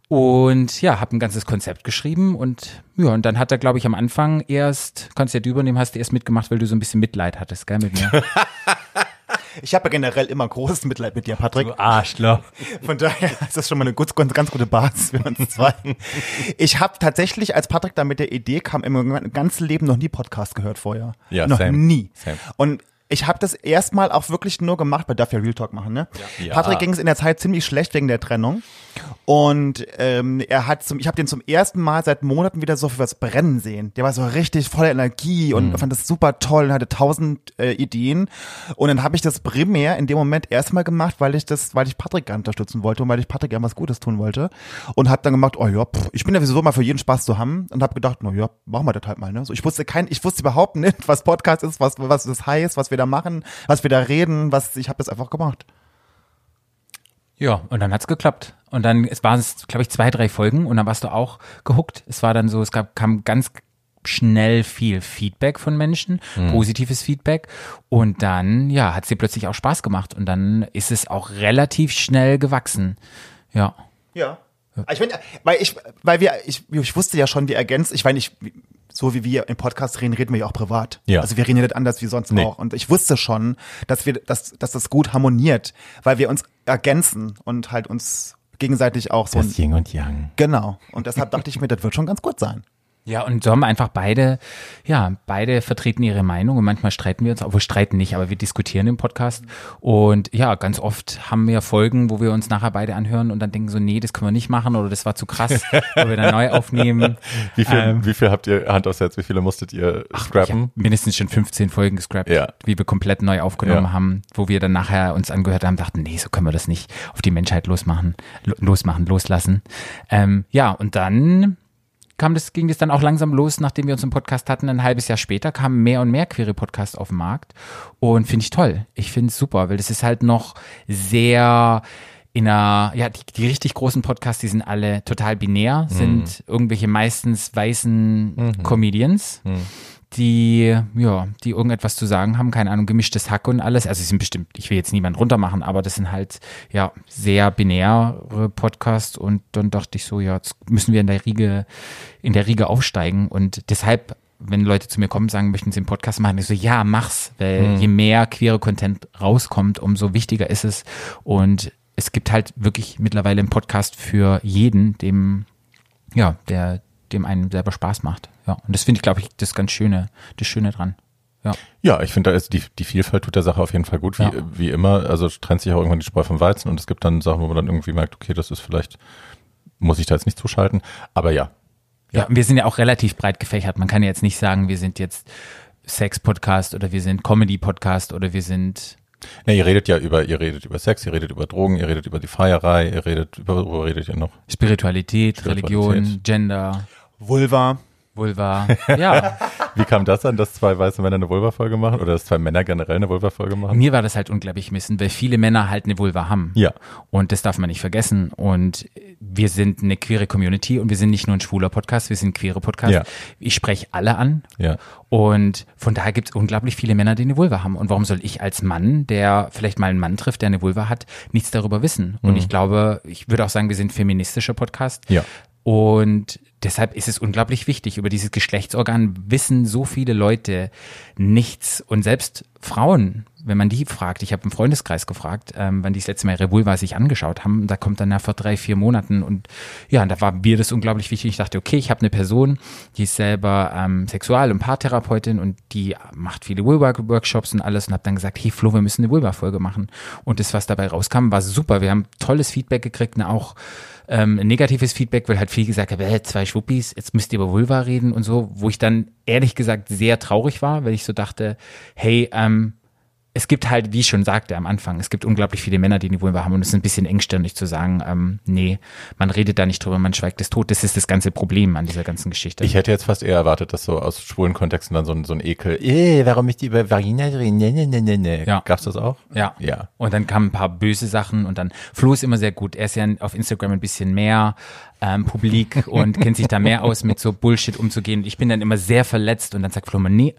Und ja, habe ein ganzes Konzept geschrieben und ja, und dann hat er, glaube ich, am Anfang erst, kannst ja du übernehmen, hast du erst mitgemacht, weil du so ein bisschen Mitleid hattest, gell, mit mir. Ich habe ja generell immer großes Mitleid mit dir, Patrick. Arschloch. Von daher ist das schon mal eine gut, ganz, ganz gute Basis für uns zwei. Ich habe tatsächlich, als Patrick da mit der Idee kam, in meinem ganzen Leben noch nie Podcast gehört vorher. Ja, noch same. nie. Same. Und ich habe das erstmal auch wirklich nur gemacht, man darf ja Real Talk machen, ne? Ja. Patrick ging es in der Zeit ziemlich schlecht wegen der Trennung. Und ähm, er hat zum, ich habe den zum ersten Mal seit Monaten wieder so für was brennen sehen. Der war so richtig voller Energie und fand das super toll und hatte tausend äh, Ideen. Und dann habe ich das primär in dem Moment erstmal gemacht, weil ich das, weil ich Patrick unterstützen wollte und weil ich Patrick gerne was Gutes tun wollte. Und habe dann gemacht, oh ja, pff, ich bin ja sowieso mal für jeden Spaß zu haben und habe gedacht, na ja, machen wir das halt mal. Ne? So, ich wusste kein, ich wusste überhaupt nicht, was Podcast ist, was was das heißt, was wir da machen, was wir da reden, was ich habe das einfach gemacht. Ja, und dann hat's geklappt. Und dann, es waren es, glaube ich, zwei, drei Folgen und dann warst du auch gehuckt. Es war dann so, es gab, kam ganz schnell viel Feedback von Menschen, positives Feedback. Und dann, ja, hat es dir plötzlich auch Spaß gemacht. Und dann ist es auch relativ schnell gewachsen. Ja. Ja. Ich meine, weil ich, weil wir, ich, ich wusste ja schon, wir ergänzen, ich meine, ich, so wie wir im Podcast reden, reden wir ja auch privat. Ja. Also wir reden ja nicht anders wie sonst Nee. auch. Und ich wusste schon, dass wir, dass, dass das gut harmoniert, weil wir uns ergänzen und halt uns gegenseitig auch so. Das Yin und Yang. Genau. Und deshalb dachte ich mir, das wird schon ganz gut sein. Ja, und so haben einfach beide, ja, beide vertreten ihre Meinung und manchmal streiten wir uns, obwohl streiten nicht, aber wir diskutieren im Podcast. Und ja, ganz oft haben wir Folgen, wo wir uns nachher beide anhören und dann denken so, nee, das können wir nicht machen oder das war zu krass, wo wir dann neu aufnehmen. Wie viel, Ähm, wie viel habt ihr, Hand aufs Herz, wie viele musstet ihr scrappen? hab mindestens schon 15 Folgen gescrapt, Ja. wie wir komplett neu aufgenommen Ja. haben, wo wir dann nachher uns angehört haben, dachten, nee, so können wir das nicht auf die Menschheit losmachen, lo- losmachen, loslassen. Ähm, ja, und dann kam das, ging das dann auch langsam los, nachdem wir uns im Podcast hatten. Ein halbes Jahr später kamen mehr und mehr queere Podcasts auf den Markt. Und finde ich toll. Ich finde es super, weil das ist halt noch sehr in einer, ja, die, die richtig großen Podcasts, die sind alle total binär, sind irgendwelche meistens weißen Comedians die, ja, die irgendetwas zu sagen haben, keine Ahnung, gemischtes Hack und alles. Also sie sind bestimmt, ich will jetzt niemand runtermachen, aber das sind halt, ja, sehr binäre Podcasts und dann dachte ich so, ja, jetzt müssen wir in der Riege, in der Riege aufsteigen und deshalb wenn Leute zu mir kommen und sagen, möchten sie einen Podcast machen, ich so, ja, mach's, weil je mehr queere Content rauskommt, umso wichtiger ist es und es gibt halt wirklich mittlerweile einen Podcast für jeden, dem, ja, der, dem einem selber Spaß macht. Ja, und das finde ich, glaube ich, das ganz Schöne, das Schöne dran. Ja. Ja, ich finde, da ist die, die Vielfalt tut der Sache auf jeden Fall gut, wie, Ja. wie immer. Also trennt sich auch irgendwann die Spreu vom Weizen und es gibt dann Sachen, wo man dann irgendwie merkt, okay, das ist vielleicht, muss ich da jetzt nicht zuschalten. Aber ja, Ja, und wir sind ja auch relativ breit gefächert. Man kann ja jetzt nicht sagen, wir sind jetzt Sex-Podcast oder wir sind Comedy-Podcast oder wir sind, Ne, ihr redet ja über, ihr redet über Sex, ihr redet über Drogen, ihr redet über die Feierei, ihr redet, über, worüber redet ihr noch? Spiritualität, Spiritualität. Religion, Gender, Vulva. Vulva. Ja, Wie kam das an, dass zwei weiße Männer eine Vulva-Folge machen oder dass zwei Männer generell eine Vulva-Folge machen? mir war das halt unglaublich missen, weil viele Männer halt eine Vulva haben. Ja. Und das darf man nicht vergessen. Und wir sind eine queere Community und wir sind nicht nur ein schwuler Podcast, wir sind ein queere Podcast. Ja. Ich spreche alle an. Ja. Und von daher gibt es unglaublich viele Männer, die eine Vulva haben. Und warum soll ich als Mann, der vielleicht mal einen Mann trifft, der eine Vulva hat, nichts darüber wissen? Und ich glaube, ich würde auch sagen, wir sind feministischer Podcast. Ja. Und deshalb ist es unglaublich wichtig. Über dieses Geschlechtsorgan wissen so viele Leute nichts. Und selbst Frauen, wenn man die fragt, ich habe im Freundeskreis gefragt, ähm, wann die das letzte Mal ihre Vulva sich angeschaut haben, da kommt dann nach vor drei, vier Monaten und ja, und da war mir das unglaublich wichtig. Ich dachte, okay, ich habe eine Person, die ist selber ähm, Sexual- und Paartherapeutin und die macht viele Vulva-Workshops und alles und habe dann gesagt, hey Flo, wir müssen eine Vulva-Folge machen. Und das, was dabei rauskam, war super. Wir haben tolles Feedback gekriegt und auch ähm, negatives Feedback, weil halt viel gesagt haben, äh, zwei Schwuppis, jetzt müsst ihr über Vulva reden und so, wo ich dann ehrlich gesagt sehr traurig war, weil ich so dachte, hey, ähm, es gibt halt, wie ich schon sagte am Anfang, es gibt unglaublich viele Männer, die Vulva haben und es ist ein bisschen engstirnig zu sagen, ähm, nee, man redet da nicht drüber, man schweigt es tot. Das ist das ganze Problem an dieser ganzen Geschichte. Ich hätte jetzt fast eher erwartet, dass so aus schwulen Kontexten dann so ein, so ein Ekel, eh, warum ich die über Vagina reden? Nee, nee, nee, nee, nee. Ja. Gab's das auch? Ja. Ja. Und dann kamen ein paar böse Sachen und dann Flo ist immer sehr gut. Er ist ja auf Instagram ein bisschen mehr ähm, publik und kennt sich da mehr aus, mit so Bullshit umzugehen. Ich bin dann immer sehr verletzt und dann sagt Flo mal, nee,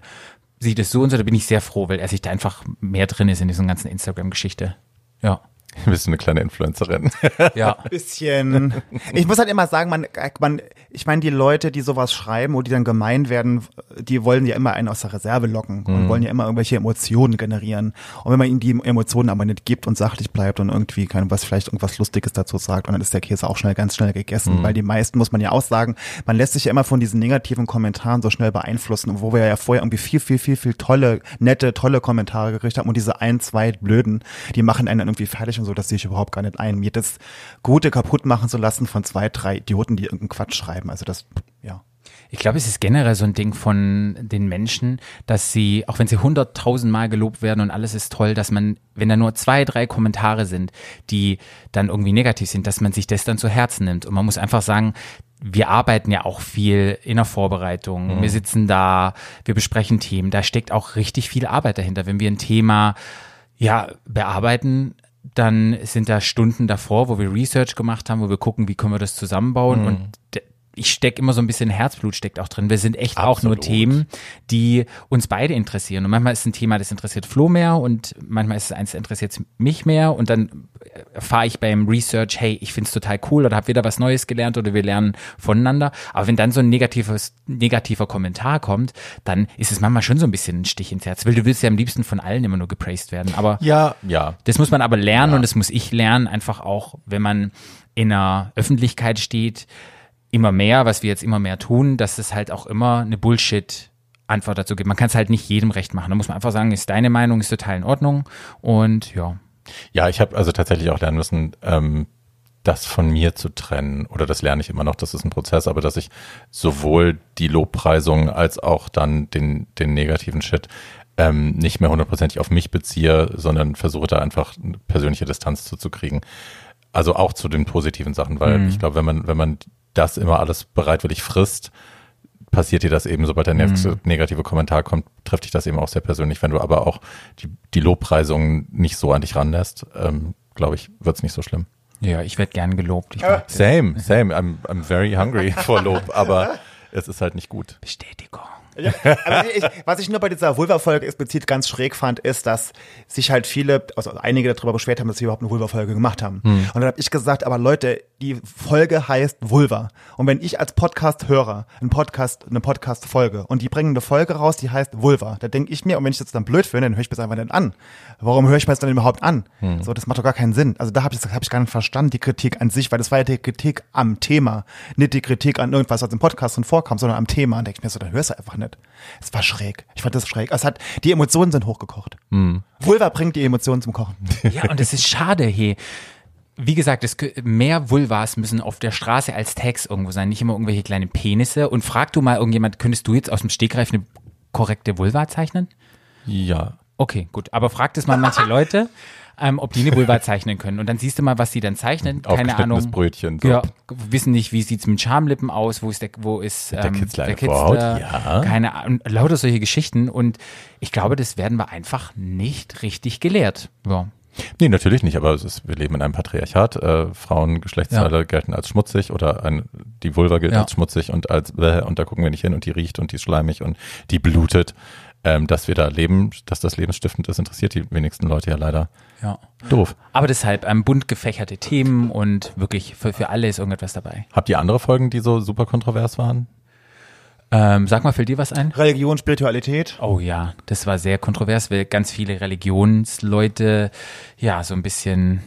sieht es so und so, da bin ich sehr froh, weil er sich da einfach mehr drin ist in dieser ganzen Instagram-Geschichte. Ja. Bist du eine kleine Influencerin? Ja. bisschen. Ich muss halt immer sagen, man, man, ich meine, die Leute, die sowas schreiben und die dann gemein werden, die wollen ja immer einen aus der Reserve locken und wollen ja immer irgendwelche Emotionen generieren. Und wenn man ihnen die Emotionen aber nicht gibt und sachlich bleibt und irgendwie kann was vielleicht irgendwas Lustiges dazu sagt, und dann ist der Käse auch schnell ganz schnell gegessen, weil die meisten muss man ja auch sagen, man lässt sich ja immer von diesen negativen Kommentaren so schnell beeinflussen, wo wir ja vorher irgendwie viel, viel, viel, viel tolle, nette, tolle Kommentare gekriegt haben und diese ein, zwei blöden, die machen einen dann irgendwie fertig und so, das sehe ich überhaupt gar nicht ein. Mir das Gute kaputt machen zu lassen von zwei, drei Idioten, die irgendeinen Quatsch schreiben. Also das, ja. Ich glaube, es ist generell so ein Ding von den Menschen, dass sie, auch wenn sie hunderttausendmal gelobt werden und alles ist toll, dass man, wenn da nur zwei, drei Kommentare sind, die dann irgendwie negativ sind, dass man sich das dann zu Herzen nimmt. Und man muss einfach sagen, wir arbeiten ja auch viel in der Vorbereitung. Wir sitzen da, wir besprechen Themen. Da steckt auch richtig viel Arbeit dahinter. Wenn wir ein Thema ja, bearbeiten, dann sind da Stunden davor, wo wir Research gemacht haben, wo wir gucken, wie können wir das zusammenbauen. Und d- ich stecke immer so ein bisschen Herzblut steckt auch drin. Wir sind echt auch nur Absolut. Themen, die uns beide interessieren. Und manchmal ist ein Thema, das interessiert Flo mehr und manchmal ist es eins, das interessiert mich mehr. Und dann erfahre ich beim Research, hey, ich find's total cool oder habe wieder was Neues gelernt oder wir lernen voneinander. Aber wenn dann so ein negatives, negativer Kommentar kommt, dann ist es manchmal schon so ein bisschen ein Stich ins Herz. Weil du willst ja am liebsten von allen immer nur gepraised werden. Aber Ja, ja. das muss man aber lernen und das muss ich lernen, einfach auch, wenn man in einer Öffentlichkeit steht, immer mehr, was wir jetzt immer mehr tun, dass es halt auch immer eine Bullshit-Antwort dazu gibt. Man kann es halt nicht jedem recht machen. Da muss man einfach sagen, ist deine Meinung, ist total in Ordnung und ja. Ja, ich habe also tatsächlich auch lernen müssen, ähm, das von mir zu trennen. Oder das lerne ich immer noch, das ist ein Prozess, aber dass ich sowohl die Lobpreisung als auch dann den, den negativen Shit ähm, nicht mehr hundertprozentig auf mich beziehe, sondern versuche da einfach eine persönliche Distanz zuzukriegen. Also auch zu den positiven Sachen, weil ich glaube, wenn man, wenn man das immer alles bereitwillig frisst, passiert dir das eben, sobald der nächste negative Kommentar kommt, trifft dich das eben auch sehr persönlich. Wenn du aber auch die, die Lobpreisung nicht so an dich ranlässt, ähm, glaube ich, wird's nicht so schlimm. Ja, ich werde gern gelobt. Same, same. I'm, I'm very hungry for Lob, aber es ist halt nicht gut. Bestätigung. Ja, ich, was ich nur bei dieser Vulva-Folge explizit ganz schräg fand, ist, dass sich halt viele, also einige darüber beschwert haben, dass sie überhaupt eine Vulva-Folge gemacht haben. Und dann habe ich gesagt, aber Leute, die Folge heißt Vulva. Und wenn ich als Podcast-Hörer einen Podcast, eine Podcast-Folge und die bringen eine Folge raus, die heißt Vulva, da denke ich mir, und wenn ich das dann blöd finde, dann höre ich mir das einfach nicht an. Warum höre ich mir das dann überhaupt an? So, das macht doch gar keinen Sinn. Also da habe ich, hab ich gar nicht verstanden, die Kritik an sich, weil das war ja die Kritik am Thema, nicht die Kritik an irgendwas, was im Podcast drin vorkam, sondern am Thema. Und denke ich mir so, dann hörst du einfach nicht. Es war schräg. Ich fand das schräg. Es hat, die Emotionen sind hochgekocht. Vulva bringt die Emotionen zum Kochen. Ja, und es ist schade, hey. Wie gesagt, es, mehr Vulvas müssen auf der Straße als Tags irgendwo sein, nicht immer irgendwelche kleinen Penisse. Und frag du mal irgendjemand, könntest du jetzt aus dem Stegreif eine korrekte Vulva zeichnen? Ja. Okay, gut. Aber fragt es mal manche Leute, ähm, ob die eine Vulva zeichnen können. Und dann siehst du mal, was sie dann zeichnen. Keine Ahnung. Brötchen. So. Ja, wissen nicht, wie sieht's mit Schamlippen aus, wo ist der, wo ist der ähm, Kitzler der eine Vorhaut? Kitzler, Ja. keine Ahnung, lauter solche Geschichten. Und ich glaube, das werden wir einfach nicht richtig gelehrt. Ja. Nee, natürlich nicht, aber es ist, wir leben in einem Patriarchat. Äh, Frauen, Geschlechtsteile gelten als schmutzig oder ein, die Vulva gilt Ja. als schmutzig und als bäh, und da gucken wir nicht hin und die riecht und die ist schleimig und die blutet. Ähm, dass wir da leben, dass das lebensstiftend ist, interessiert die wenigsten Leute ja leider. ja. Doof. Aber deshalb ähm, bunt gefächerte Themen und wirklich für, für alle ist irgendetwas dabei. Habt ihr andere Folgen, die so super kontrovers waren? Ähm, sag mal, fällt dir was ein? Religion, Spiritualität. Oh ja, das war sehr kontrovers, weil ganz viele Religionsleute ja so ein bisschen,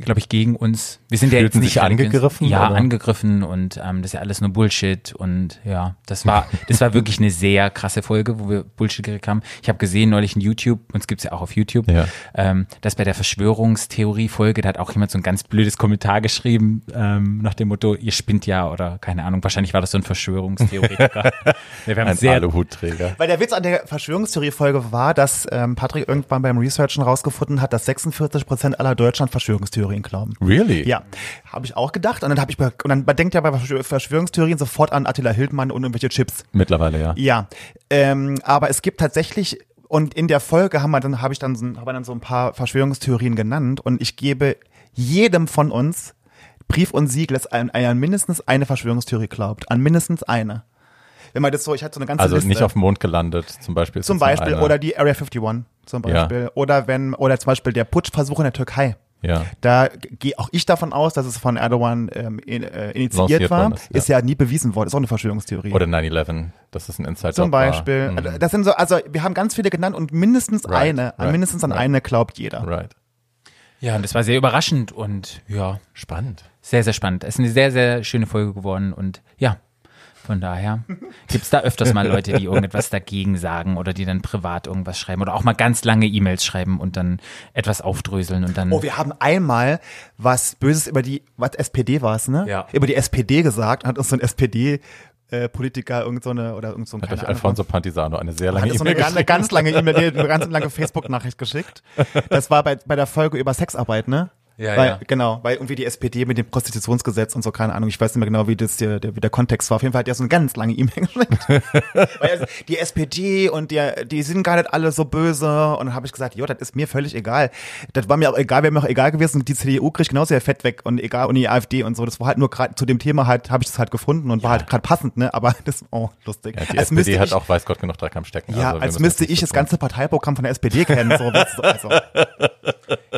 glaube ich, gegen uns. Wir sind ja jetzt Fühlten nicht angegriffen, Ja, oder? angegriffen und ähm, das ist ja alles nur Bullshit und ja, das war, das war wirklich eine sehr krasse Folge, wo wir Bullshit gekriegt haben. Ich habe gesehen neulich in YouTube, uns gibt's ja auch auf YouTube, Ja. ähm, dass bei der Verschwörungstheorie-Folge, da hat auch jemand so ein ganz blödes Kommentar geschrieben, ähm, nach dem Motto, ihr spinnt ja oder keine Ahnung, wahrscheinlich war das so ein Verschwörungstheoretiker. wir haben Ein sehr, Aluhutträger. Weil der Witz an der Verschwörungstheorie-Folge war, dass ähm, Patrick irgendwann beim Researchen rausgefunden hat, dass 46 Prozent aller Deutschland Verschwörungstheorien glauben. Really? Ja, habe ich auch gedacht. Und dann habe ich und dann man denkt ja bei Verschwör- Verschwörungstheorien sofort an Attila Hildmann und irgendwelche Chips. Mittlerweile ja. Ja, ähm, aber es gibt tatsächlich und in der Folge haben wir dann habe ich dann so, haben wir dann so ein paar Verschwörungstheorien genannt und ich gebe jedem von uns Brief und Siegel, dass an, an mindestens eine Verschwörungstheorie glaubt, an mindestens eine. Wenn man das so, ich hatte so eine ganze Also Liste. nicht auf dem Mond gelandet, zum Beispiel. Zum Beispiel, oder die Area 51 zum Ja. Beispiel. Oder wenn, oder zum Beispiel der Putschversuch in der Türkei. Ja. Da gehe auch ich davon aus, dass es von Erdogan ähm, in, äh, initiiert Lanciert war. Ist ist, ja. ja. nie bewiesen worden. Ist auch eine Verschwörungstheorie. Oder 9-11, das ist ein Inside zum Beispiel. Mhm. Das sind so, also wir haben ganz viele genannt und mindestens Right, eine, an right, mindestens an right. eine glaubt jeder. Right. ja, und das war sehr überraschend und ja, Spannend. Sehr, sehr spannend. Es ist eine sehr, sehr schöne Folge geworden und ja, von daher gibt's da öfters mal Leute, die irgendetwas dagegen sagen oder die dann privat irgendwas schreiben oder auch mal ganz lange E-Mails schreiben und dann etwas aufdröseln und dann. Oh, wir haben einmal was Böses über die, was SPD war es, ne? Ja. Über die SPD gesagt, hat uns so ein SPD äh, Politiker irgend so eine oder irgend so ein Hat euch Alfonso Pantisano eine sehr lange so eine, E-Mail ganz- eine ganz lange E-Mail, eine ganz lange Facebook-Nachricht geschickt. Das war bei, bei der Folge über Sexarbeit, ne? Ja, weil, ja. Genau, weil irgendwie die SPD mit dem Prostitutionsgesetz und so, keine Ahnung, ich weiß nicht mehr genau, wie das der, der, wie der Kontext war. Auf jeden Fall hat er so eine ganz lange E-Mail geschickt. weil also, die SPD und die, die sind gar nicht alle so böse. Und dann habe ich gesagt, jo, das ist mir völlig egal. Das war mir auch egal, wäre mir auch egal gewesen. Die CDU kriegt genauso ihr Fett weg und egal, und die AfD und so. Das war halt nur gerade zu dem Thema halt, habe ich das halt gefunden und war halt gerade passend, ne? Aber das, oh, lustig. Ja, die Als SPD hat ich- auch weiß Gott genug Dreck am Stecken. ja, also als müsste ich das ganze Parteiprogramm von der SPD kennen. So, also.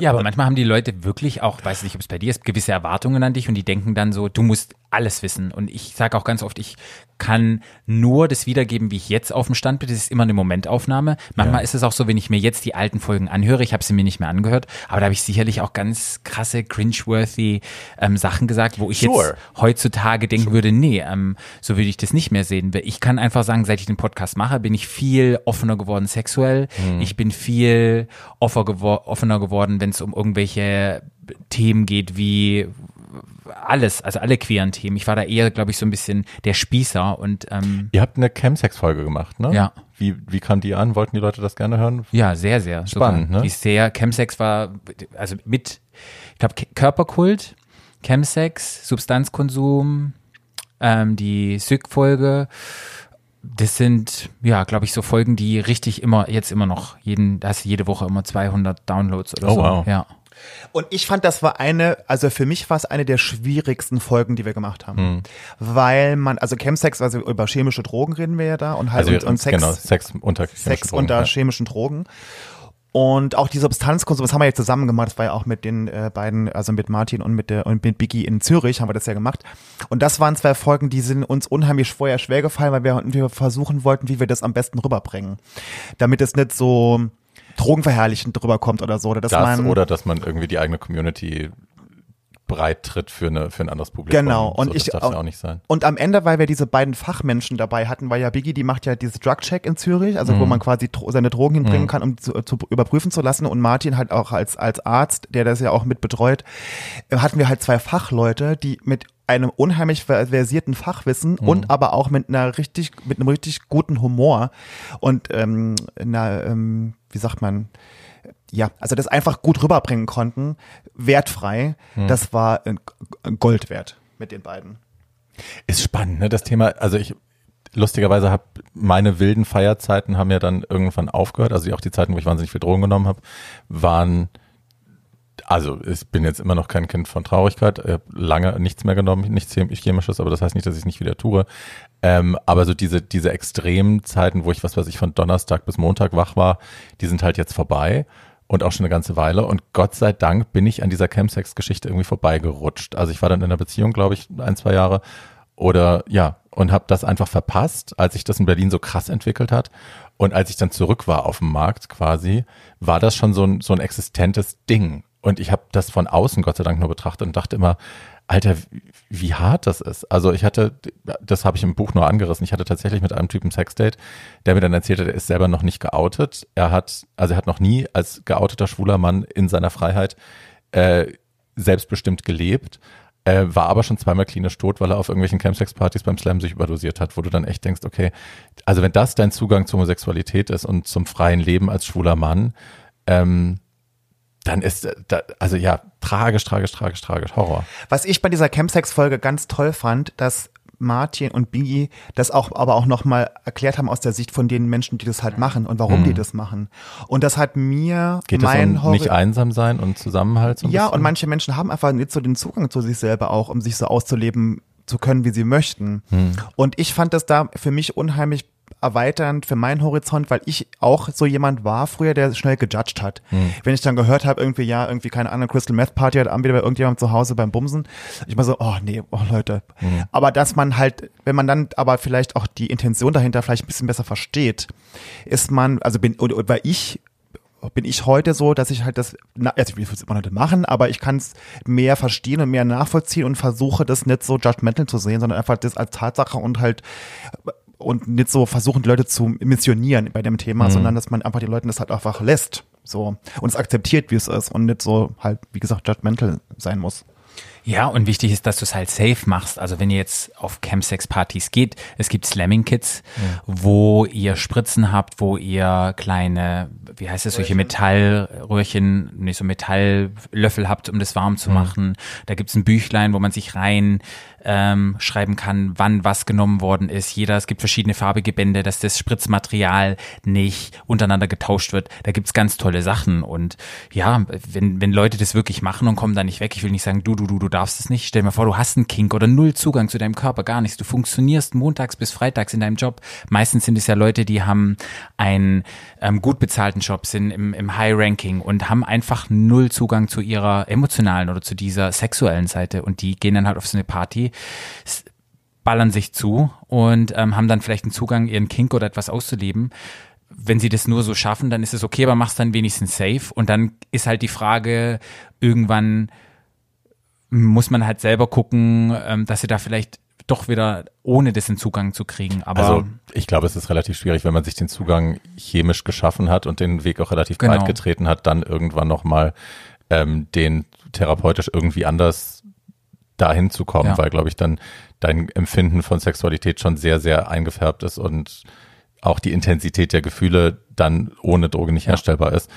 Ja, aber manchmal haben die Leute wirklich auch, weiß nicht, ob es bei dir ist, gewisse Erwartungen an dich und die denken dann so, du musst alles wissen. Und ich sage auch ganz oft, ich kann nur das wiedergeben, wie ich jetzt auf dem Stand bin. Das ist immer eine Momentaufnahme. Manchmal ist es auch so, wenn ich mir jetzt die alten Folgen anhöre, ich habe sie mir nicht mehr angehört, aber da habe ich sicherlich auch ganz krasse, cringeworthy ähm, Sachen gesagt, wo ich Sure. jetzt heutzutage denken würde, nee, ähm, so würde ich das nicht mehr sehen. Ich kann einfach sagen, seit ich den Podcast mache, bin ich viel offener geworden sexuell. Ich bin viel offener geworden, wenn es um irgendwelche Themen geht wie alles, also alle queeren Themen. Ich war da eher, glaube ich, so ein bisschen der Spießer und ähm, Ihr habt eine Chemsex-Folge gemacht, ne? Ja. Wie, wie kam die an? Wollten die Leute das gerne hören? ja, sehr, sehr Spannend, sogar. ne? Die ist sehr, Chemsex war, also mit, ich glaube, Körperkult, Chemsex, Substanzkonsum, ähm, die Syk-Folge. Das sind, ja, glaube ich, so Folgen, die richtig immer, jetzt immer noch, jeden, da hast du jede Woche immer 200 Downloads oder Oh, so. wow. Ja. Und ich fand, das war eine, also für mich war es eine der schwierigsten Folgen, die wir gemacht haben. Hm. Weil man, also Chemsex, also über chemische Drogen reden wir ja da und halt Also und, und Sex, genau, Sex unter Sex chemischen Drogen, unter ja. chemischen Drogen. Und auch die Substanzkonsum, das haben wir jetzt zusammen gemacht, das war ja auch mit den äh, beiden, also mit Martin und mit der und mit Biggie in Zürich haben wir das ja gemacht. Und das waren zwei Folgen, die sind uns unheimlich vorher schwer gefallen, weil wir, wir versuchen wollten, wie wir das am besten rüberbringen. Damit es nicht so drogenverherrlichend drüber kommt oder so. Oder dass Das man, oder dass man irgendwie die eigene Community breit tritt für, eine, für ein anderes Publikum. Genau, und so, ich- das darf ja auch nicht sein. Und am Ende, weil wir diese beiden Fachmenschen dabei hatten, weil ja Biggie, die macht ja dieses Drug-Check in Zürich, also wo Mhm. man quasi seine Drogen hinbringen kann, um zu, zu überprüfen zu lassen. Und Martin halt auch als, als Arzt, der das ja auch mit betreut, äh, hatten wir halt zwei Fachleute, die mit einem unheimlich versierten Fachwissen Mhm. und aber auch mit einer richtig, mit einem richtig guten Humor und ähm, einer, ähm, wie sagt man, ja, also das einfach gut rüberbringen konnten, wertfrei. Mhm. Das war äh, Gold wert mit den beiden. Ist spannend, ne? Das Thema, also ich lustigerweise habe meine wilden Feierzeiten haben ja dann irgendwann aufgehört. Also auch die Zeiten, wo ich wahnsinnig viel Drogen genommen habe, waren also ich bin jetzt immer noch kein Kind von Traurigkeit, ich habe lange nichts mehr genommen, nichts Chem- Chemisches, aber das heißt nicht, dass ich es nicht wieder tue. Ähm, aber so diese, diese extremen Zeiten, wo ich, was weiß ich, von Donnerstag bis Montag wach war, die sind halt jetzt vorbei und auch schon eine ganze Weile. Und Gott sei Dank bin ich an dieser Chemsex-Geschichte irgendwie vorbeigerutscht. Also ich war dann in einer Beziehung, glaube ich, ein, zwei Jahre oder ja, und habe das einfach verpasst, als sich das in Berlin so krass entwickelt hat. Und als ich dann zurück war auf dem Markt quasi, war das schon so ein, so ein existentes Ding. Und ich habe das von außen Gott sei Dank nur betrachtet und dachte immer, Alter, wie, hart das ist. Also ich hatte, das habe ich im Buch nur angerissen, ich hatte tatsächlich mit einem Typen Sexdate, der mir dann erzählte, der ist selber noch nicht geoutet. Er hat, also er hat noch nie als geouteter schwuler Mann in seiner Freiheit äh, selbstbestimmt gelebt, äh, war aber schon zweimal klinisch tot, weil er auf irgendwelchen Campsex-Partys beim Slam sich überdosiert hat, wo du dann echt denkst, okay, also wenn das dein Zugang zur Homosexualität ist und zum freien Leben als schwuler Mann, ähm, dann ist, äh, da, also ja, tragisch, tragisch, tragisch, tragisch, Horror. Was ich bei dieser Chemsex-Folge ganz toll fand, dass Martin und Biggie das auch, aber auch nochmal erklärt haben aus der Sicht von den Menschen, die das halt machen und warum die das machen. Und das hat mir Mhm. Geht mein es um nicht einsam sein und Zusammenhalt so Ja, bisschen? und manche Menschen haben einfach nicht so den Zugang zu sich selber auch, um sich so auszuleben zu können, wie sie möchten. Hm. Und ich fand das da für mich unheimlich erweiternd für meinen Horizont, weil ich auch so jemand war früher, der schnell gejudged hat. Hm. Wenn ich dann gehört habe, irgendwie, ja, irgendwie keine Ahnung, Crystal Meth Party hat wieder bei irgendjemandem zu Hause beim Bumsen, ich war so, oh nee, oh Leute. Hm. Aber dass man halt, wenn man dann aber vielleicht auch die Intention dahinter vielleicht ein bisschen besser versteht, ist man, also bin, oder, oder weil ich bin ich heute so, dass ich halt das, na, also ich will es immer nicht machen, aber ich kann es mehr verstehen und mehr nachvollziehen und versuche das nicht so judgmental zu sehen, sondern einfach das als Tatsache und halt und nicht so versuchen, die Leute zu missionieren bei dem Thema, sondern dass man einfach die Leute das halt einfach lässt, so und es akzeptiert, wie es ist und nicht so halt, wie gesagt, judgmental sein muss. Ja, und wichtig ist, dass du es halt safe machst. Also wenn ihr jetzt auf Campsex-Partys geht, es gibt Slamming-Kits, wo ihr Spritzen habt, wo ihr kleine, wie heißt das, solche Metallröhrchen, nicht so Metalllöffel habt, um das warm zu machen. Da gibt's ein Büchlein, wo man sich rein ähm, schreiben kann, wann was genommen worden ist. Jeder, es gibt verschiedene farbige Bände, dass das Spritzmaterial nicht untereinander getauscht wird. Da gibt's ganz tolle Sachen. Und ja, wenn, wenn Leute das wirklich machen und kommen da nicht weg, ich will nicht sagen, du, du, du, du darfst es nicht. Stell dir mal vor, du hast einen Kink oder null Zugang zu deinem Körper, gar nichts. Du funktionierst montags bis freitags in deinem Job. Meistens sind es ja Leute, die haben einen ähm, gut bezahlten Job, sind im, im High-Ranking und haben einfach null Zugang zu ihrer emotionalen oder zu dieser sexuellen Seite. Und die gehen dann halt auf so eine Party, ballern sich zu und ähm, haben dann vielleicht einen Zugang, ihren Kink oder etwas auszuleben. Wenn sie das nur so schaffen, dann ist es okay, aber mach's dann wenigstens safe. Und dann ist halt die Frage, irgendwann muss man halt selber gucken, ähm, dass sie da vielleicht doch wieder ohne dessen Zugang zu kriegen. Aber Also ich glaube, es ist relativ schwierig, wenn man sich den Zugang chemisch geschaffen hat und den Weg auch relativ Genau. breit getreten hat, dann irgendwann nochmal ähm, den therapeutisch irgendwie anders dahin zu kommen, Ja. weil, glaube ich, dann dein Empfinden von Sexualität schon sehr, sehr eingefärbt ist und auch die Intensität der Gefühle dann ohne Droge nicht Ja. herstellbar ist.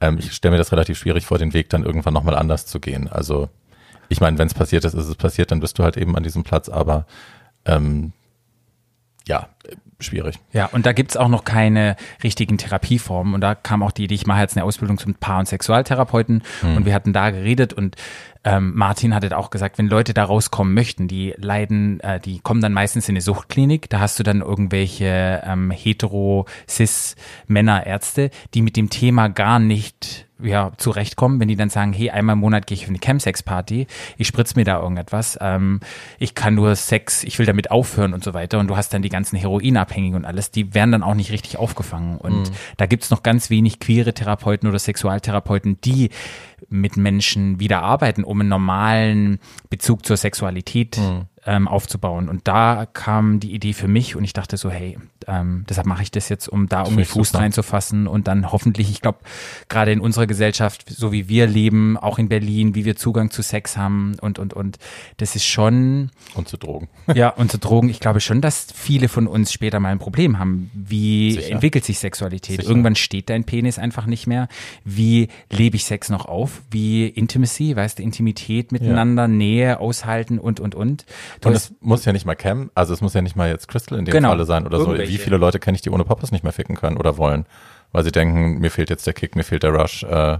Ähm, ich stelle mir das relativ schwierig vor, den Weg dann irgendwann nochmal anders zu gehen. Also ich meine, wenn es passiert ist, ist es passiert, dann bist du halt eben an diesem Platz, aber ähm, ja, schwierig. Ja, und da gibt's auch noch keine richtigen Therapieformen. Und da kam auch die Idee, ich mache jetzt eine Ausbildung zum Paar- und Sexualtherapeuten. Und wir hatten da geredet und ähm, Martin hatte auch gesagt, wenn Leute da rauskommen möchten, die leiden, äh, die kommen dann meistens in eine Suchtklinik. Da hast du dann irgendwelche ähm, hetero-cis-Männerärzte, die mit dem Thema gar nicht ja, zurechtkommen, wenn die dann sagen, hey, einmal im Monat gehe ich auf eine Chemsex-Party, ich spritz mir da irgendetwas, ähm, ich kann nur Sex, ich will damit aufhören und so weiter und du hast dann die ganzen Heroinabhängigen und alles, die werden dann auch nicht richtig aufgefangen und da gibt's noch ganz wenig queere Therapeuten oder Sexualtherapeuten, die mit Menschen wieder arbeiten, um einen normalen Bezug zur Sexualität ähm, aufzubauen. Und da kam die Idee für mich und ich dachte so, hey, ähm, deshalb mache ich das jetzt, um da irgendwie Fuß super. reinzufassen und dann hoffentlich, ich glaube, gerade in unserer Gesellschaft, so wie wir leben, auch in Berlin, wie wir Zugang zu Sex haben und, und, und, das ist schon, Und zu Drogen. ja, und zu Drogen, ich glaube schon, dass viele von uns später mal ein Problem haben. Wie Sicher. entwickelt sich Sexualität? Sicher. Irgendwann steht dein Penis einfach nicht mehr. Wie lebe ich Sex noch auf? Wie Intimacy, weißt du, Intimität miteinander, Nähe aushalten und, und, und. Du Und es muss ja nicht mal Cam, also es muss ja nicht mal jetzt Crystal in dem Genau. Falle sein oder so. Wie viele Leute kenne ich, die ohne Poppers nicht mehr ficken können oder wollen? Weil sie denken, mir fehlt jetzt der Kick, mir fehlt der Rush. Äh,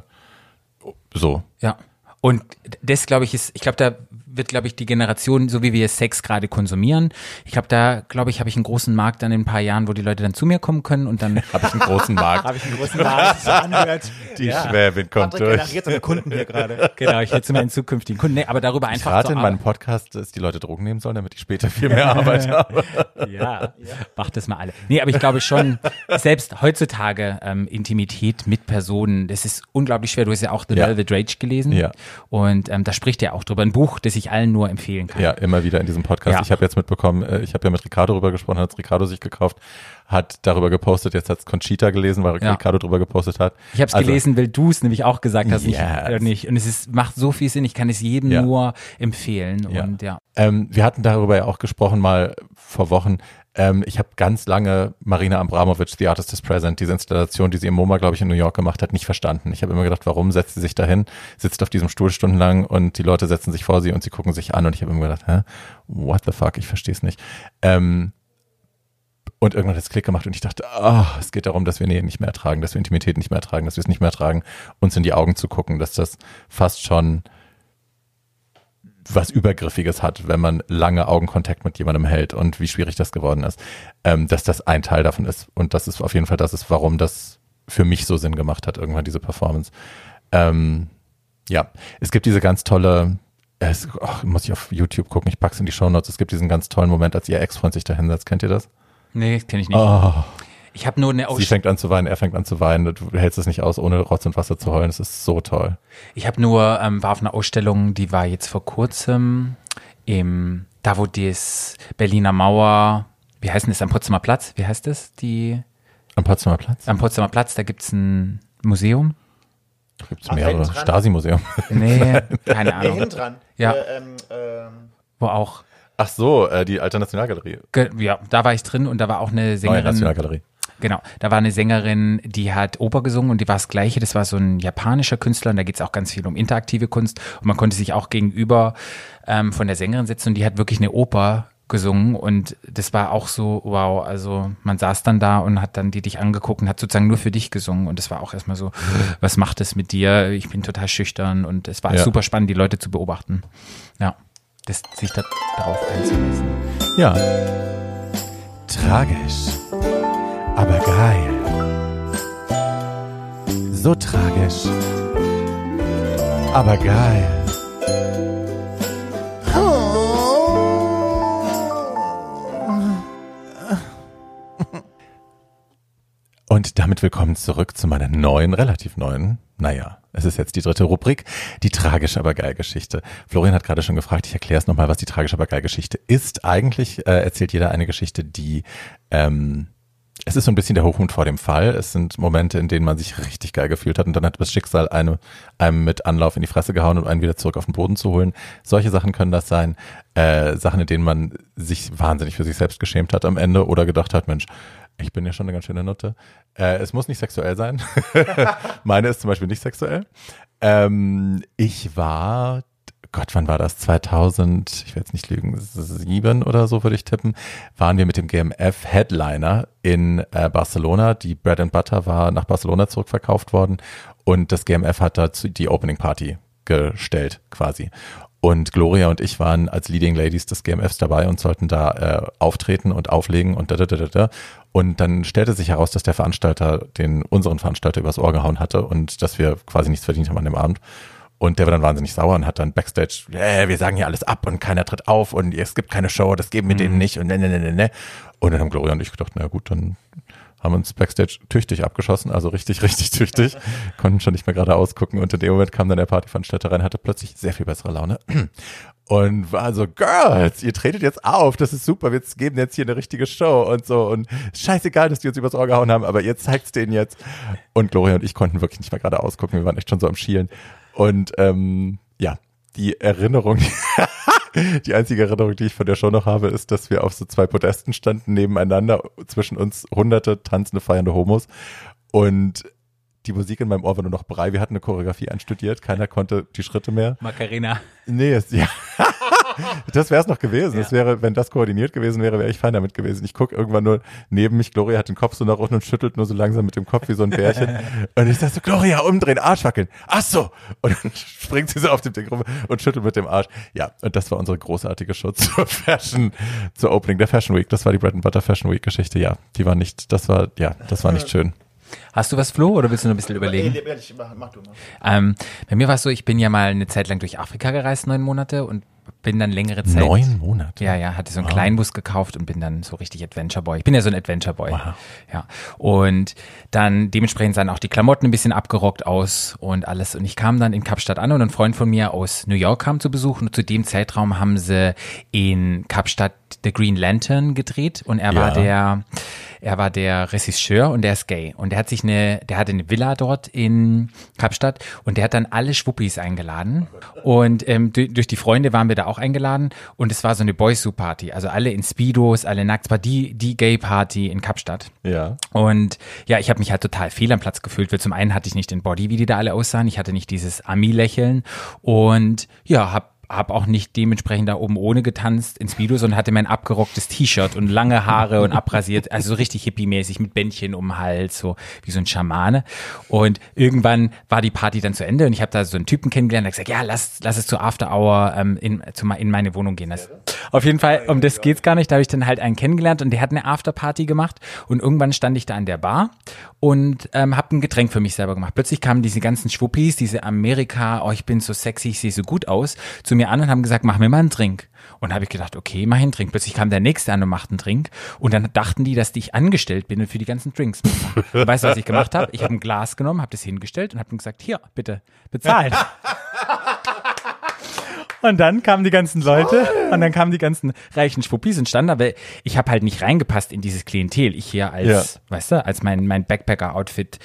so. Ja. Und das, glaube ich, ist, ich glaube, da wird, glaube ich, die Generation, so wie wir Sex gerade konsumieren, ich glaube, da, glaube ich, habe ich einen großen Markt dann in ein paar Jahren, wo die Leute dann zu mir kommen können und dann Habe ich einen großen Markt. Habe ich einen großen Markt anhört. Die Schwäbin kommt Patrick durch. generiert seine Kunden hier gerade. genau, ich hätte zu meinen zukünftigen Kunden, nee, aber darüber Ich einfach rate zu in meinem. Podcast, dass die Leute Drogen nehmen sollen, damit ich später viel mehr Arbeit habe. Ja, macht das mal alle. Nee, aber ich glaube schon, selbst heutzutage ähm, Intimität mit Personen, das ist unglaublich schwer. Du hast ja auch The Ja. Velvet Rage gelesen. Ja. Und ähm, da spricht er auch drüber. Ein Buch, das ich allen nur empfehlen kann. Ja, immer wieder in diesem Podcast. Ja. Ich habe jetzt mitbekommen, äh, ich habe ja mit Ricardo drüber gesprochen, hat Ricardo sich gekauft, hat darüber gepostet, jetzt hat's Conchita gelesen, weil Ja. Ricardo drüber gepostet hat. Ich habe es Also, gelesen, weil du es nämlich auch gesagt hast, Yes. ich, äh, nicht. Und es ist, macht so viel Sinn, ich kann es jedem Ja. nur empfehlen. Ja. Und ja. Ähm, wir hatten darüber ja auch gesprochen mal vor Wochen. Ähm, ich habe ganz lange Marina Abramovic, The Artist is Present, diese Installation, die sie im MoMA, glaube ich, in New York gemacht hat, nicht verstanden. Ich habe immer gedacht, warum setzt sie sich dahin, sitzt auf diesem Stuhl stundenlang und die Leute setzen sich vor sie und sie gucken sich an und ich habe immer gedacht, hä, what the fuck, ich verstehe es nicht. Ähm, und irgendwann hat es Klick gemacht und ich dachte, ah, es geht darum, dass wir Nähe nicht mehr ertragen, dass wir Intimität nicht mehr ertragen, dass wir es nicht mehr ertragen, uns in die Augen zu gucken, dass das fast schon was Übergriffiges hat, wenn man lange Augenkontakt mit jemandem hält und wie schwierig das geworden ist, ähm, dass das ein Teil davon ist. Und das ist auf jeden Fall das ist, warum das für mich so Sinn gemacht hat, irgendwann diese Performance. Ähm, ja, es gibt diese ganz tolle, es, ach, muss ich auf YouTube gucken, ich pack's in die Shownotes, es gibt diesen ganz tollen Moment, als ihr Ex-Freund sich da hinsetzt. Kennt ihr das? Nee, kenne ich nicht. Oh, Ich habe nur eine sie Ausstellung. fängt an zu weinen, er fängt an zu weinen, du hältst es nicht aus, ohne Rotz und Wasser zu heulen. Es ist so toll. Ich habe nur, ähm, war auf einer Ausstellung, die war jetzt vor kurzem im, da wo das Berliner Mauer, wie heißt denn das, am Potsdamer Platz? Wie heißt das? Die, Am Potsdamer Platz? am Potsdamer Platz, da gibt's ein Museum. Gibt es mehrere. Stasi-Museum. Nee, keine Nee, Ahnung. hinten dran. Ja. Äh, ähm, ähm, Wo auch. Ach so, äh, die Alte Nationalgalerie. Ge- Ja, da war ich drin und da war auch eine Neue Sängerin. Nationalgalerie. Genau, da war eine Sängerin, die hat Oper gesungen und die war das gleiche. Das war so ein japanischer Künstler und da geht es auch ganz viel um interaktive Kunst. Und man konnte sich auch gegenüber ähm, von der Sängerin setzen und die hat wirklich eine Oper gesungen und das war auch so, wow, also man saß dann da und hat dann die dich angeguckt und hat sozusagen nur für dich gesungen und das war auch erstmal so, was macht es mit dir? Ich bin total schüchtern und es war Ja. super spannend, die Leute zu beobachten. Ja, das, sich da darauf einzulassen. Ja. Tragisch. Aber geil. So tragisch. Aber geil. Und damit willkommen zurück zu meiner neuen, relativ neuen, naja, es ist jetzt die dritte Rubrik, die tragische aber geil Geschichte. Florian hat gerade schon gefragt, ich erkläre es nochmal, was die tragische aber geil Geschichte ist. Eigentlich äh, erzählt jeder eine Geschichte, die, ähm, es ist so ein bisschen der Hochmut vor dem Fall. Es sind Momente, in denen man sich richtig geil gefühlt hat und dann hat das Schicksal eine, einem mit Anlauf in die Fresse gehauen, um einen wieder zurück auf den Boden zu holen. Solche Sachen können das sein. Äh, Sachen, in denen man sich wahnsinnig für sich selbst geschämt hat am Ende oder gedacht hat, Mensch, ich bin ja schon eine ganz schöne Nutte. Äh, es muss nicht sexuell sein. Meine ist zum Beispiel nicht sexuell. Ähm, ich war, Gott, wann war das? 2000, ich werde jetzt nicht lügen, sieben oder so würde ich tippen, waren wir mit dem GMF Headliner in äh, Barcelona. Die Bread and Butter war nach Barcelona zurückverkauft worden und das GMF hat dazu die Opening Party gestellt quasi. Und Gloria und ich waren als Leading Ladies des GMFs dabei und sollten da äh, auftreten und auflegen und da, da, da, da, da. Und dann stellte sich heraus, dass der Veranstalter den unseren Veranstalter übers Ohr gehauen hatte und dass wir quasi nichts verdient haben an dem Abend. Und der war dann wahnsinnig sauer und hat dann Backstage, äh, wir sagen hier alles ab und keiner tritt auf und es gibt keine Show, das geben wir denen nicht und ne, ne, ne, ne, ne. Und dann haben Gloria und ich gedacht, na gut, dann haben uns Backstage tüchtig abgeschossen, also richtig, richtig tüchtig, konnten schon nicht mehr gerade ausgucken. Und in dem Moment kam dann der Partyveranstalter rein, hatte plötzlich sehr viel bessere Laune. Und war so, Girls, ihr tretet jetzt auf, das ist super, wir geben jetzt hier eine richtige Show und so. Und scheißegal, dass die uns übers Ohr gehauen haben, aber ihr zeigt's denen jetzt. Und Gloria und ich konnten wirklich nicht mehr gerade ausgucken, wir waren echt schon so am Schielen. Und ähm, ja, die Erinnerung, die einzige Erinnerung, die ich von der Show noch habe, ist, dass wir auf so zwei Podesten standen nebeneinander, zwischen uns hunderte tanzende, feiernde Homos und die Musik in meinem Ohr war nur noch Brei. Wir hatten eine Choreografie einstudiert, keiner konnte die Schritte mehr. Macarena. Nee, es, ja. Das wäre es noch gewesen. Das wäre, wenn das koordiniert gewesen wäre, wäre ich fein damit gewesen. Ich gucke irgendwann nur neben mich, Gloria hat den Kopf so nach unten und schüttelt nur so langsam mit dem Kopf wie so ein Bärchen. Und ich sag so, Gloria, umdrehen, Arsch wackeln. Ach so. Und dann springt sie so auf dem Ding rum und schüttelt mit dem Arsch. Ja, und das war unsere großartige Show zur Fashion, zur Opening der Fashion Week. Das war die Bread and Butter Fashion Week Geschichte. Ja, die war nicht, das war, ja, das war nicht schön. Hast du was, Flo, oder willst du noch ein bisschen überlegen? nee, ehrlich, mach, mach du mal. Ähm, bei mir war es so, ich bin ja mal eine Zeit lang durch Afrika gereist, neun Monate, und bin dann längere Zeit. Neun Monate. Ja, ja, hatte so einen Wow. Kleinbus gekauft und bin dann so richtig Adventure Boy. Ich bin ja so ein Adventure Boy. Wow. Ja. Und dann dementsprechend sahen auch die Klamotten ein bisschen abgerockt aus und alles. Und ich kam dann in Kapstadt an und ein Freund von mir aus New York kam zu Besuch und zu dem Zeitraum haben sie in Kapstadt The Green Lantern gedreht und er war Ja. der, er war der Regisseur und der ist gay. Und der hat sich eine, der hatte eine Villa dort in Kapstadt und der hat dann alle Schwuppis eingeladen. Und ähm, durch, die Freunde waren wir da auch eingeladen und es war so eine Boys Soup Party. Also alle in Speedos, alle nackt. Es war die, die Gay Party in Kapstadt. Ja. Und ja, ich habe mich halt total fehl am Platz gefühlt, weil zum einen hatte ich nicht den Body, wie die da alle aussahen. Ich hatte nicht dieses Ami-Lächeln und ja, hab hab auch nicht dementsprechend da oben ohne getanzt in Speedo, sondern hatte mein abgerocktes T-Shirt und lange Haare und abrasiert, also so richtig hippie-mäßig mit Bändchen um den Hals, so wie so ein Schamane. Und irgendwann war die Party dann zu Ende und ich habe da so einen Typen kennengelernt, der gesagt, ja, lass, lass es zur After Hour ähm, in, zu, in meine Wohnung gehen. Das, auf jeden Fall, um das geht's gar nicht. Da habe ich dann halt einen kennengelernt und der hat eine Afterparty gemacht und irgendwann stand ich da an der Bar und ähm, habe ein Getränk für mich selber gemacht. Plötzlich kamen diese ganzen Schwuppis, diese Amerika, oh, ich bin so sexy, ich sehe so gut aus, zu mir an und haben gesagt, mach mir mal einen Drink. Und habe ich gedacht, okay, mach einen Drink. Plötzlich kam der nächste an und macht einen Drink. Und dann dachten die, dass ich angestellt bin und für die ganzen Drinks weißt du, was ich gemacht habe? Ich habe ein Glas genommen, habe das hingestellt und habe gesagt, hier, bitte, bezahlt. Und dann kamen die ganzen Leute und dann kamen die ganzen reichen Schwuppis und standen da, weil ich habe halt nicht reingepasst in dieses Klientel. Ich hier als, Ja. weißt du, als mein, mein Backpacker-Outfit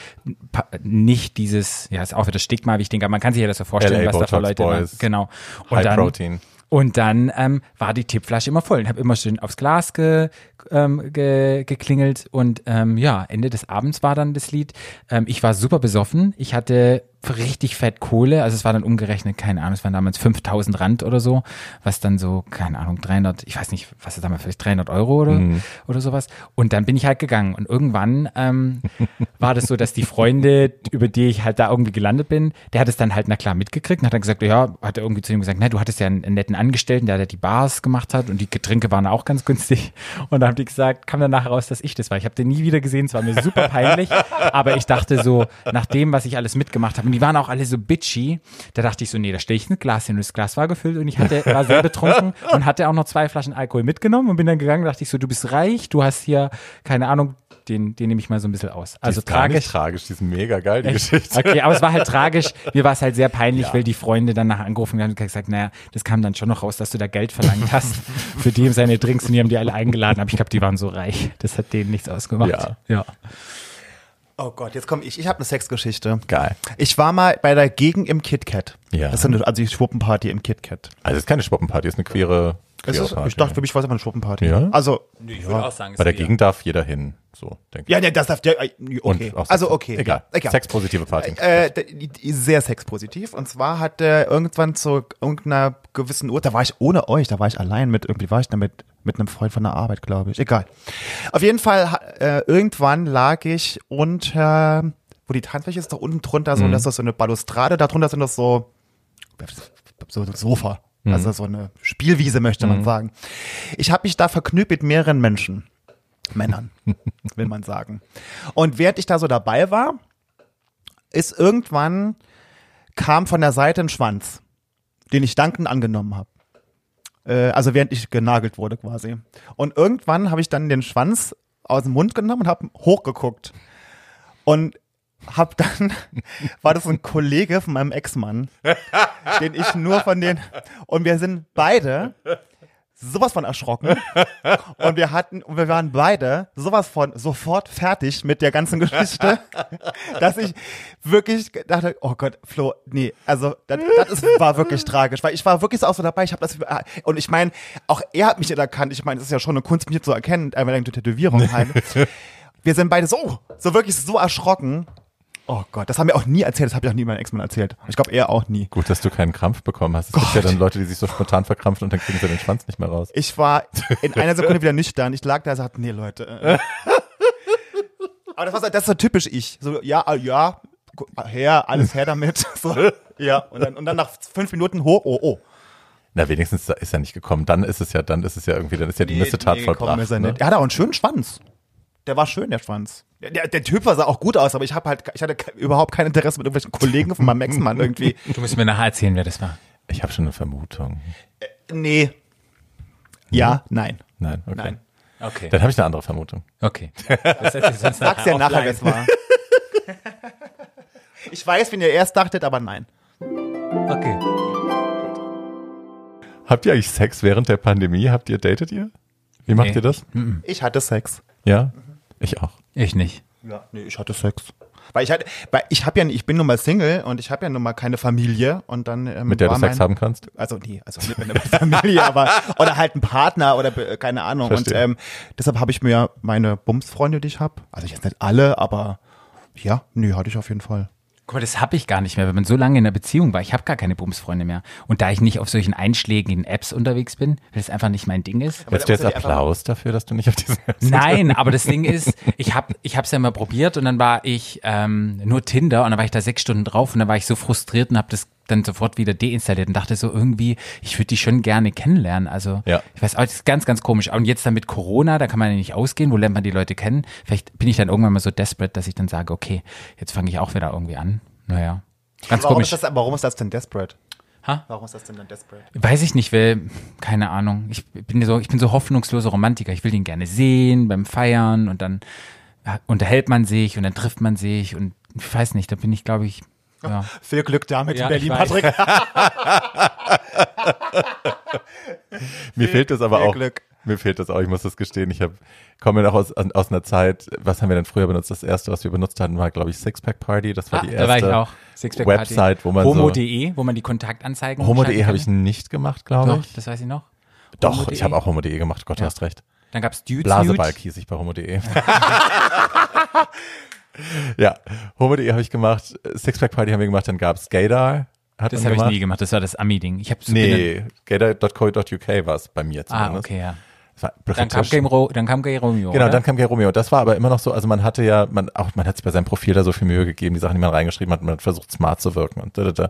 pa- nicht dieses, ja, ist auch wieder Stigma, wie ich denke, aber man kann sich ja das so vorstellen, LA was da für Leute Boys. waren. Genau. Und High dann, Protein. Und dann ähm, war die Tippflasche immer voll. Ich habe immer schön aufs Glas ge, ähm, ge, geklingelt und ähm, ja, Ende des Abends war dann das Lied. Ähm, ich war super besoffen. Ich hatte richtig fett Kohle. Also es war dann umgerechnet, keine Ahnung, es waren damals 5000 Rand oder so, was dann so, keine Ahnung, 300, ich weiß nicht, was ist damals, vielleicht 300 Euro oder, oder sowas. Und dann bin ich halt gegangen und irgendwann ähm, war das so, dass die Freunde, über die ich halt da irgendwie gelandet bin, der hat es dann halt, na klar, mitgekriegt und hat dann gesagt, ja, hat er irgendwie zu ihm gesagt, na, du hattest ja einen, einen netten Angestellten, der, der die Bars gemacht hat und die Getränke waren auch ganz günstig. Und dann haben die gesagt, kam dann nachher raus, dass ich das war. Ich habe den nie wieder gesehen, es war mir super peinlich, aber ich dachte so, nach dem, was ich alles mitgemacht habe, die waren auch alle so bitchy, da dachte ich so, nee, da stelle ich ein Glas hin und das Glas war gefüllt und ich hatte, war sehr betrunken und hatte auch noch zwei Flaschen Alkohol mitgenommen und bin dann gegangen, dachte ich so, du bist reich, du hast hier, keine Ahnung, den, den nehme ich mal so ein bisschen aus. Die Also ist gar tragisch. nicht tragisch, die ist mega geil, die Echt? Geschichte. Okay, aber es war halt tragisch. Mir war es halt sehr peinlich, Ja. weil die Freunde dann nachher angerufen haben und gesagt, naja, das kam dann schon noch raus, dass du da Geld verlangt hast für die und seine Drinks und die haben die alle eingeladen. Aber ich glaube, die waren so reich. Das hat denen nichts ausgemacht. Ja. ja. Oh Gott, jetzt komme ich. Ich habe eine Sexgeschichte. Geil. Ich war mal bei der Gegend im KitKat. Ja. Das ist eine, also die Schwuppenparty im KitKat. Also es ist keine Schwuppenparty, es ist eine queere, Es ist, ich dachte, für mich war es einfach eine Schwuppenparty. Ja? Also, Ich würde auch sagen, Bei der Gegend darf jeder hin, so denke ich. ja, nee, das darf der, äh, Und okay. auch Also, okay. Egal. Egal. Sexpositive Party. Äh, die- sehr sexpositiv. Und zwar hat er irgendwann zu irgendeiner gewissen Uhr, da war ich ohne euch, da war ich allein mit, irgendwie war ich da mit, mit einem Freund von der Arbeit, glaube ich. Egal. Auf jeden Fall, äh, irgendwann lag ich unter, wo die Tanzfläche ist, da unten drunter, so, und das ist so eine Balustrade, darunter sind das so, so ein Sofa. Also so eine Spielwiese, möchte man sagen. Ich habe mich da vergnügt mit mehreren Menschen. Männern, will man sagen. Und während ich da so dabei war, ist irgendwann kam von der Seite ein Schwanz, den ich dankend angenommen habe. Äh, also während ich genagelt wurde quasi. Und irgendwann habe ich dann den Schwanz aus dem Mund genommen und habe hochgeguckt. Und hab dann, war das ein Kollege von meinem Ex-Mann, den ich nur von den, und wir sind beide sowas von erschrocken und wir hatten, und wir waren beide sowas von sofort fertig mit der ganzen Geschichte, dass ich wirklich dachte, oh Gott, Flo, nee, also das, das ist, war wirklich tragisch, weil ich war wirklich auch so dabei, ich habe das, und ich meine, auch er hat mich nicht erkannt, ich meine, es ist ja schon eine Kunst, mich zu erkennen, einmal eine Tätowierung halt. Wir sind beide so, so wirklich so erschrocken. Oh Gott, das haben wir auch nie erzählt, das habe ich auch nie meinem Ex-Mann erzählt. Ich glaube, er auch nie. Gut, dass du keinen Krampf bekommen hast. Es gibt ja dann Leute, die sich so spontan verkrampfen und dann kriegen sie den Schwanz nicht mehr raus. Ich war in einer Sekunde wieder nüchtern. Ich lag da und sagte, nee, Leute. äh. Aber das war so, das ist so typisch ich. So, ja, ah, ja, her, alles her damit. So, ja, und dann, und dann nach fünf Minuten hoch, oh, oh. Na, wenigstens ist er nicht gekommen. Dann ist es ja, dann ist es ja irgendwie, dann ist ja die Missetat gekommen vollbracht. ist er ne? Er hatte auch einen schönen Schwanz. Der war schön, der Schwanz. Der, der, Typ war, sah auch gut aus, aber ich habe halt, ich hatte überhaupt kein Interesse mit irgendwelchen Kollegen von meinem Ex-Mann irgendwie. Du musst mir nachher erzählen, wer das war. Ich habe schon eine Vermutung. Nee. Ja, nein. Nein, okay. Nein. Okay. Dann habe ich eine andere Vermutung. Okay. Das uns Sag's ja nachher, wer es war. Ich weiß, wen ihr erst dachtet, aber nein. Okay. Habt ihr eigentlich Sex während der Pandemie? Habt ihr, datet ihr? Wie macht Nee. ihr das? Ich hatte Sex. Ja? Ich auch. Ich nicht. Ja, nee, ich hatte Sex. Weil ich hatte, weil ich habe ja, ich bin nun mal Single und ich habe ja nun mal keine Familie und dann ähm, Mit der du war Sex mein, haben kannst? Also nee, also nicht mit einer Familie, aber oder halt ein Partner oder be- keine Ahnung. Verstehe. Und ähm, deshalb habe ich mir meine Bumsfreunde, die ich habe, also jetzt nicht alle, aber ja, nee, hatte ich auf jeden Fall. Guck mal, das habe ich gar nicht mehr, wenn man so lange in einer Beziehung war. Ich habe gar keine Bumsfreunde mehr. Und da ich nicht auf solchen einschlägigen Apps unterwegs bin, weil das einfach nicht mein Ding ist. Willst du jetzt Applaus dafür, dass du nicht auf diesen Nein, aber das Ding ist, ich habe ich hab's ja mal probiert und dann war ich ähm, nur Tinder und dann war ich da sechs Stunden drauf und dann war ich so frustriert und habe das dann sofort wieder deinstalliert und dachte so irgendwie, ich würde die schon gerne kennenlernen. Also Ja. ich weiß auch, das ist ganz, ganz komisch. Und jetzt dann mit Corona, da kann man ja nicht ausgehen, wo lernt man die Leute kennen? Vielleicht bin ich dann irgendwann mal so desperate, dass ich dann sage, okay, jetzt fange ich auch wieder irgendwie an. Naja. Ganz Warum komisch. ist, das, warum ist das denn desperate? Ha? Warum ist das denn dann desperate? Weiß ich nicht, weil, keine Ahnung. Ich bin so, ich bin so hoffnungsloser Romantiker. Ich will den gerne sehen beim Feiern und dann unterhält man sich und dann trifft man sich und ich weiß nicht, da bin ich, glaube ich, Ja. Viel Glück damit Ja, in Berlin. Patrick. Mir fehlt das aber viel auch. Glück. Mir fehlt das auch, ich muss das gestehen. Ich hab, komme ja noch aus, aus einer Zeit, was haben wir denn früher benutzt? Das erste, was wir benutzt hatten, war, glaube ich, Sixpack Party. Das war Ah, die da war ich erste auch. Sixpack Party. Website, wo man so. Homo.de, wo man die Kontaktanzeigen Homo.de habe ich nicht gemacht, glaube Doch, ich. das weiß ich noch. Doch, ich habe auch Homo.de gemacht. Gott, du Ja. hast recht. Dann gab's Dudes Blasebalg hieß ich bei Homo.de. ja, Homo.de habe ich gemacht. Sixpack Party haben wir gemacht. Dann gab's Gaydar. Hat Das habe ich nie gemacht. Das war das Ami-Ding. Ich habe Nee, gaydar.co.uk war es bei mir Ah, zumindest. okay, ja. Dann kam. Game, Ro dann kam Gay Romeo. Genau, oder? dann kam Gay Romeo. Das war aber immer noch so, also man hatte ja, man auch, man hat sich bei seinem Profil da so viel Mühe gegeben, die Sachen, die man reingeschrieben hat, man hat versucht smart zu wirken und da, da, da.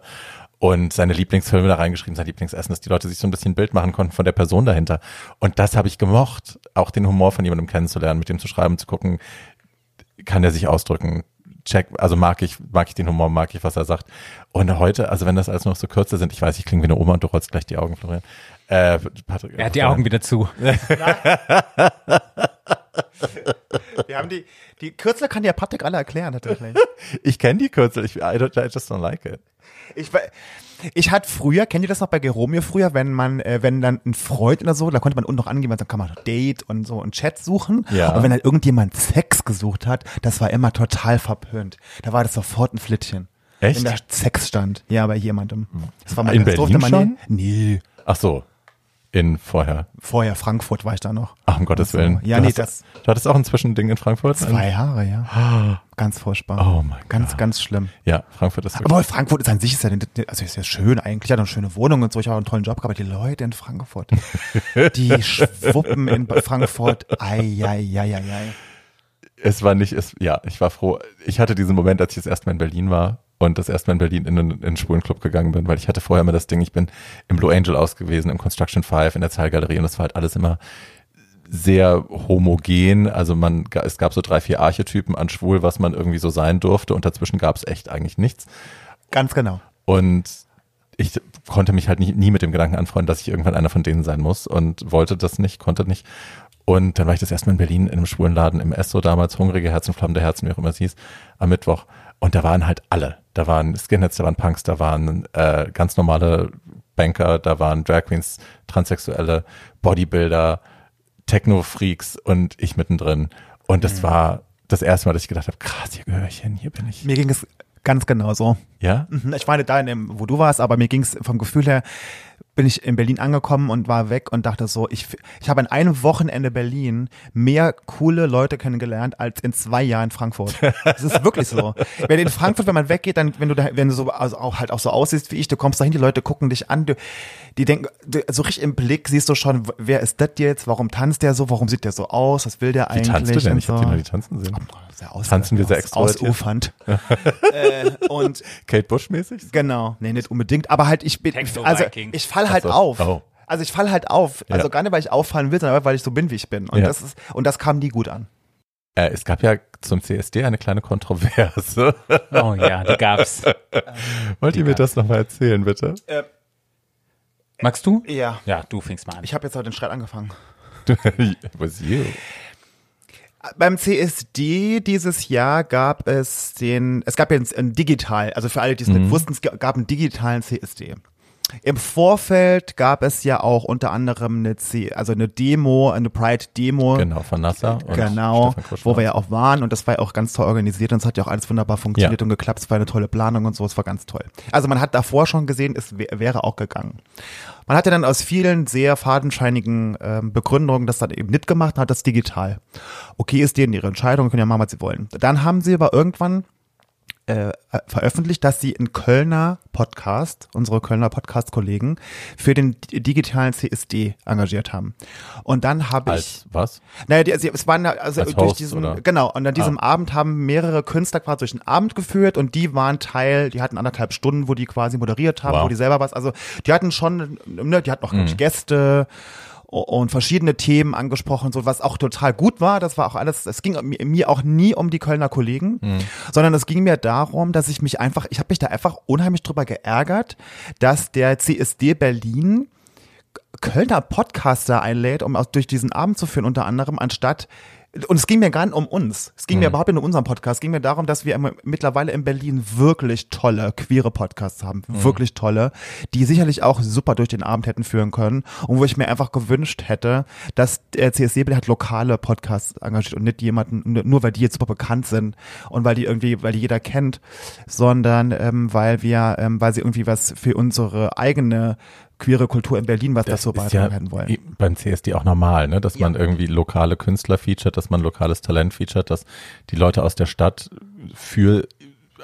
und seine Lieblingsfilme da reingeschrieben, sein Lieblingsessen, dass die Leute sich so ein bisschen ein Bild machen konnten von der Person dahinter. Und das habe ich gemocht, auch den Humor von jemandem kennenzulernen, mit dem zu schreiben, zu gucken, kann der sich ausdrücken. Check, also mag ich, mag ich den Humor, mag ich, was er sagt. Und heute, also wenn das alles noch so kürzer sind, ich weiß, ich klinge wie eine Oma und du rollst gleich die Augen, Florian. Äh, Patrick, er hat die Augen wieder zu. Wir haben die, die Kürzel kann ja Patrick alle erklären, tatsächlich. Ich kenne die Kürzel, ich, I, don't, I just don't like it. Ich, ich hatte früher, kennt ihr das noch bei Geromeo früher, wenn man, äh, wenn dann ein Freund oder so, da konnte man unten noch angeben, dann kann man Date und so und Chat suchen. Ja. Und wenn dann irgendjemand Sex gesucht hat, das war immer total verpönt. Da war das sofort ein Flittchen. Echt? Wenn da Sex stand. Ja, bei jemandem. Das war mal, In das durfte Berlin man schon? Nee, Ach so, in vorher. vorher Frankfurt war ich da noch. Ach, um Gottes so. Willen. Ja, du nee, hast, das- Du hattest auch ein Zwischending in Frankfurt? Zwei Jahre, ja. Ganz furchtbar. Oh mein Ganz, Gott. ganz schlimm. Ja, Frankfurt ist. Aber Frankfurt ist an sich ist ja, also ist ja schön eigentlich, hat eine schöne Wohnung und so, ich habe auch einen tollen Job gehabt, aber die Leute in Frankfurt, die schwuppen in Frankfurt, ei, ei, ei, ei, ei. Es war nicht, es, ja, ich war froh. Ich hatte diesen Moment, als ich das erste Mal in Berlin war und das erste Mal in Berlin in, einen- in einen schwulen Club gegangen bin, weil ich hatte vorher immer das Ding, ich bin im Blue Angel ausgewesen, im Construction Five, in der Zahlgalerie und das war halt alles immer sehr homogen. Also man, es gab so drei, vier Archetypen an schwul, was man irgendwie so sein durfte und dazwischen gab es echt eigentlich nichts. Ganz genau. Und ich konnte mich halt nie, nie mit dem Gedanken anfreunden, dass ich irgendwann einer von denen sein muss und wollte das nicht, konnte nicht. Und dann war ich das erstmal in Berlin in einem schwulen Laden im Esso damals, Hungrige Herzen, flammende Herzen, wie auch immer es hieß, am Mittwoch. Und da waren halt alle. Da waren Skinheads, da waren Punks, da waren äh, ganz normale Banker, da waren Drag Queens, Transsexuelle, Bodybuilder, Techno-Freaks und ich mittendrin. Und das war das erste Mal, dass ich gedacht habe, krass, hier gehöre ich hin, hier bin ich. Mir ging es ganz genauso. Ja? Mhm, Ich nicht da, in dem, wo du warst, aber mir ging es vom Gefühl her, bin ich in Berlin angekommen und war weg und dachte so, ich, ich habe an einem Wochenende Berlin mehr coole Leute kennengelernt als in zwei Jahren Frankfurt. Das ist wirklich so. Wenn in Frankfurt, wenn man weggeht, dann, wenn du da, wenn du so, also auch halt auch so aussiehst wie ich, du kommst dahin, die Leute gucken dich an, du, die denken, du, so richtig im Blick siehst du schon, wer ist das jetzt? Warum tanzt der so? Warum sieht der so aus? Was will der Wie eigentlich? tanzt du denn? Ich habe so. die noch tanzen sehen. Sehr aus, Tanzen wir sehr aus, extrovertiert? Ausufernd. äh, und Kate Bush mäßig? Genau, nee, nicht unbedingt, aber halt ich bin, also ich fall halt so. auf. Oh. Also ich fall halt auf. Also Ja. gar nicht, weil ich auffallen will, sondern weil ich so bin, wie ich bin. Und Ja. das ist, und das kam nie gut an. Äh, es gab ja zum CSD eine kleine Kontroverse. Oh ja, die gab's. Wollt ihr mir das nochmal erzählen, bitte? Magst du? Ja. Ja, du fängst mal an. Ich habe jetzt heute den Streit angefangen. Was you? Beim CSD dieses Jahr gab es den, es gab jetzt ein digital, also für alle, die es Mhm. nicht wussten, es gab einen digitalen CSD. Im Vorfeld gab es ja auch unter anderem eine, C, also eine Demo, eine Pride-Demo. Genau, von NASA. Genau, wo wir ja auch waren und das war ja auch ganz toll organisiert und es hat ja auch alles wunderbar funktioniert Ja. und geklappt, es war eine tolle Planung und so, es war ganz toll. Also man hat davor schon gesehen, es wär- wäre auch gegangen. Man hatte dann aus vielen sehr fadenscheinigen ähm, Begründungen das dann eben nicht gemacht und hat das digital. Okay, ist denen ihre Entscheidung, können ja machen, was sie wollen. Dann haben sie aber irgendwann äh, veröffentlicht, dass sie einen Kölner Podcast, unsere Kölner Podcast-Kollegen, für den di- digitalen CSD engagiert haben. Und dann habe ich was? naja, die, also es waren da- also Als durch Host, diesen, oder? Ah. genau, und an diesem Abend haben mehrere Künstler quasi durch den Abend geführt und die waren Teil, die hatten anderthalb Stunden, wo die quasi moderiert haben, Wow. wo die selber was, also die hatten schon, ne, die hatten auch Mhm. Gäste und verschiedene Themen angesprochen, so was auch total gut war. Das war auch alles. Es ging mir- auch nie um die Kölner Kollegen, Mhm. sondern es ging mir darum, dass ich mich einfach, ich habe mich da einfach unheimlich drüber geärgert, dass der CSD Berlin Kölner Podcaster einlädt, um auch durch diesen Abend zu führen, unter anderem, anstatt und es ging mir gar nicht um uns. Es ging mir überhaupt nicht um unseren Podcast. Es ging mir darum, dass wir mittlerweile in Berlin wirklich tolle queere Podcasts haben. Wirklich tolle, die sicherlich auch super durch den Abend hätten führen können. Und wo ich mir einfach gewünscht hätte, dass der CSD hat lokale Podcasts engagiert und nicht jemanden, nur weil die jetzt super bekannt sind und weil die irgendwie, weil die jeder kennt, sondern ähm, weil wir, ähm, weil sie irgendwie was für unsere eigene queere Kultur in Berlin was dazu ist beitragen wollen. i- beim CSD auch normal, ne? dass man irgendwie lokale Künstler featuret, dass man lokales Talent featuret, dass die Leute aus der Stadt für,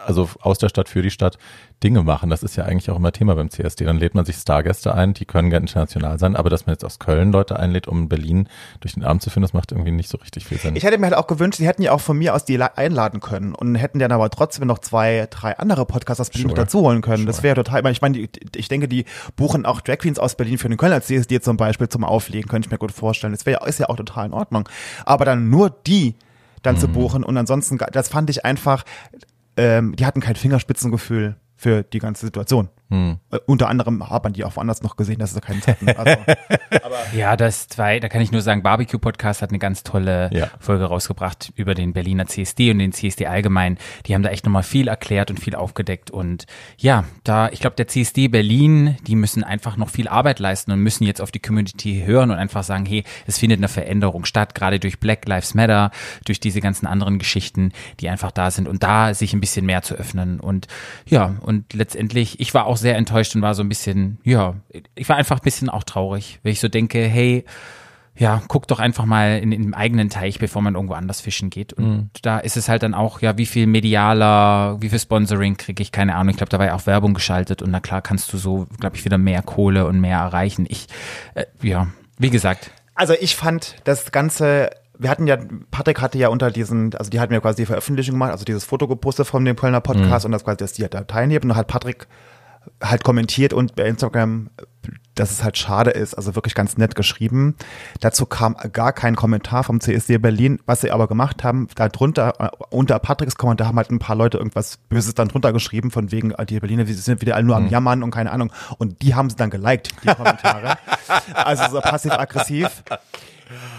also aus der Stadt für die Stadt Dinge machen. Das ist ja eigentlich auch immer Thema beim CSD. Dann lädt man sich Stargäste ein, die können gerne international sein, aber dass man jetzt aus Köln Leute einlädt, um Berlin durch den Abend zu führen, das macht irgendwie nicht so richtig viel Sinn. Ich hätte mir halt auch gewünscht, sie hätten ja auch von mir aus die la- einladen können und hätten dann aber trotzdem noch zwei, drei andere Podcasts aus Berlin Sure. noch dazu holen können. Das Sure. wäre total, ich meine, ich meine, die- ich denke, die buchen auch Drag Queens aus Berlin für den Kölner CSD zum Beispiel zum Auflegen, könnte ich mir gut vorstellen. Das wäre, ist ja auch total in Ordnung. Aber dann nur die dann Mhm. zu buchen und ansonsten, das fand ich einfach, ähm, die hatten kein Fingerspitzengefühl für die ganze Situation. Hm. Äh, unter anderem hat man die auch woanders noch gesehen, dass sie keinen hatten. Also, Ja, das zwei, da kann ich nur sagen, Barbecue Podcast hat eine ganz tolle Ja. Folge rausgebracht über den Berliner CSD und den CSD allgemein. Die haben da echt nochmal viel erklärt und viel aufgedeckt und ja, da, ich glaube, der CSD Berlin, die müssen einfach noch viel Arbeit leisten und müssen jetzt auf die Community hören und einfach sagen, hey, es findet eine Veränderung statt, gerade durch Black Lives Matter, durch diese ganzen anderen Geschichten, die einfach da sind und da sich ein bisschen mehr zu öffnen und ja, und letztendlich, ich war auch sehr enttäuscht und war so ein bisschen, ja, ich war einfach ein bisschen auch traurig, weil ich so denke, hey, ja, guck doch einfach mal in, in dem eigenen Teich, bevor man irgendwo anders fischen geht. Und da ist es halt dann auch, ja, wie viel medialer, wie viel Sponsoring kriege ich, keine Ahnung. Ich glaube, da war ja auch Werbung geschaltet und na klar kannst du so, glaube ich, wieder mehr Kohle und mehr erreichen. Ich, äh, ja, wie gesagt, Also ich fand das Ganze, wir hatten ja, Patrick hatte ja unter diesen, also die hatten ja quasi die Veröffentlichung gemacht, also dieses Foto gepostet von dem Kölner Podcast und das quasi, dass die halt da teilnehmen. Und dann hat Patrick halt kommentiert und bei Instagram, dass es halt schade ist, also wirklich ganz nett geschrieben. Dazu kam gar kein Kommentar vom CSD Berlin. Was sie aber gemacht haben, da drunter, äh, unter Patricks Kommentar haben halt ein paar Leute irgendwas Böses dann drunter geschrieben, von wegen, äh, die Berliner, die sind wieder alle nur am Jammern und keine Ahnung. Und die haben sie dann geliked, die Kommentare. also so passiv-aggressiv.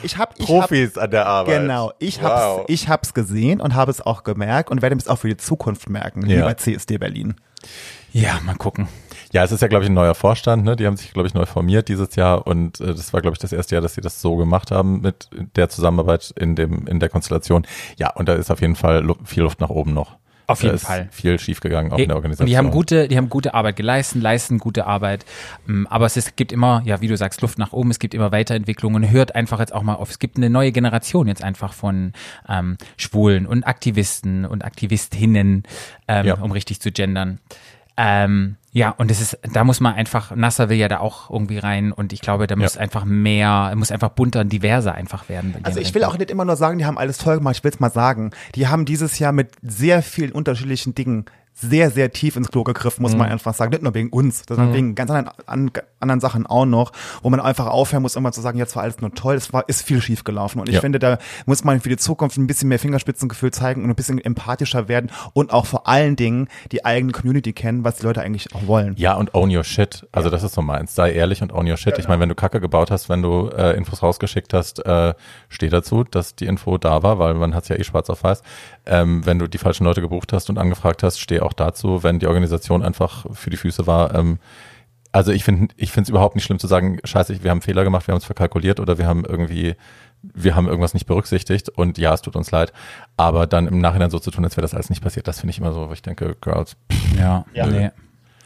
Ich hab, ich hab, Profis an der Arbeit. Genau, ich hab's, ich hab's gesehen und habe es auch gemerkt und werde es auch für die Zukunft merken, Ja. lieber CSD Berlin. Ja, mal gucken. Ja, es ist ja, glaube ich, ein neuer Vorstand. Ne? Die haben sich, glaube ich, neu formiert dieses Jahr und äh, das war, glaube ich, das erste Jahr, dass sie das so gemacht haben mit der Zusammenarbeit in dem in der Konstellation. Ja, und da ist auf jeden Fall viel Luft nach oben noch. Auf jeden Fall. Viel schiefgegangen auch in der Und Organisation. die haben gute, die haben gute Arbeit geleistet, leisten gute Arbeit. Ähm, Aber es ist, gibt immer, ja, wie du sagst, Luft nach oben. Es gibt immer Weiterentwicklungen. Hört einfach jetzt auch mal auf. Es gibt eine neue Generation jetzt einfach von ähm, Schwulen und Aktivisten und Aktivistinnen, ähm, Ja. um richtig zu gendern. Ähm, ja, und es ist, da muss man einfach, Nasser will ja da auch irgendwie rein und ich glaube, da muss Ja. einfach mehr, muss einfach bunter und diverser einfach werden. Also ich will auch nicht immer nur sagen, die haben alles toll gemacht, ich will es mal sagen. Die haben dieses Jahr mit sehr vielen unterschiedlichen Dingen sehr, sehr tief ins Klo gegriffen, muss man einfach sagen. Nicht nur wegen uns, sondern wegen ganz anderen, an, anderen Sachen auch noch, wo man einfach aufhören muss, immer zu sagen, jetzt war alles nur toll, es war, ist viel schief gelaufen. Und ich Ja. finde, da muss man für die Zukunft ein bisschen mehr Fingerspitzengefühl zeigen und ein bisschen empathischer werden und auch vor allen Dingen die eigene Community kennen, was die Leute eigentlich auch wollen. Ja, und own your shit. Also das ist so meins. Sei ehrlich und own your shit. Ich meine, wenn du Kacke gebaut hast, wenn du äh, Infos rausgeschickt hast, äh, steh dazu, dass die Info da war, weil man hat's ja eh schwarz auf weiß. Ähm, wenn du die falschen Leute gebucht hast und angefragt hast, steh auch dazu, wenn die Organisation einfach für die Füße war. Ähm, also ich finde ich finde es überhaupt nicht schlimm zu sagen, scheiße, wir haben Fehler gemacht, wir haben es verkalkuliert oder wir haben irgendwie wir haben irgendwas nicht berücksichtigt und ja, es tut uns leid, aber dann im Nachhinein so zu tun, als wäre das alles nicht passiert, das finde ich immer so, wo ich denke, Girls, Ja, Ja. nee.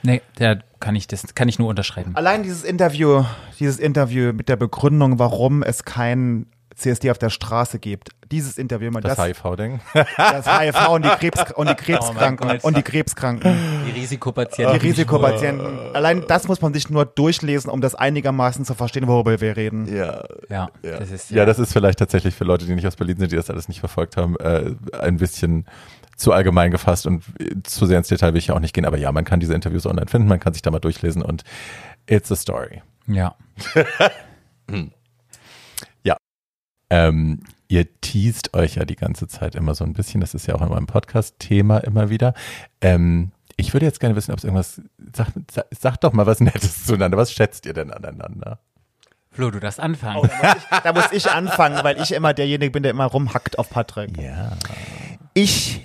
Nee, da kann ich das, kann ich nur unterschreiben. Allein dieses Interview, dieses Interview mit der Begründung, warum es kein CSD auf der Straße gibt. Dieses Interview, mal das, das, HIV-Ding. das HIV und die Krebs und die Krebskranken Gott. und die Krebskranken, Die Risikopatienten. die Risikopatienten. Allein das muss man sich nur durchlesen, um das einigermaßen zu verstehen, worüber wir reden. Ja, Ja, ja. das ist ja, das ist vielleicht tatsächlich für Leute, die nicht aus Berlin sind, die das alles nicht verfolgt haben, äh, ein bisschen zu allgemein gefasst und äh, zu sehr ins Detail will ich ja auch nicht gehen. Aber ja, man kann diese Interviews online finden, man kann sich da mal durchlesen und it's a story. Ja. Ähm, ihr teast euch ja die ganze Zeit immer so ein bisschen, das ist ja auch in meinem Podcast-Thema immer wieder. Ähm, ich würde jetzt gerne wissen, ob es irgendwas, sag, sag, sag doch mal was Nettes zueinander. Was schätzt ihr denn aneinander? Flo, du darfst anfangen. Oh, da, muss ich, da muss ich anfangen, weil ich immer derjenige bin, der immer rumhackt auf Patrick. Ja. Ich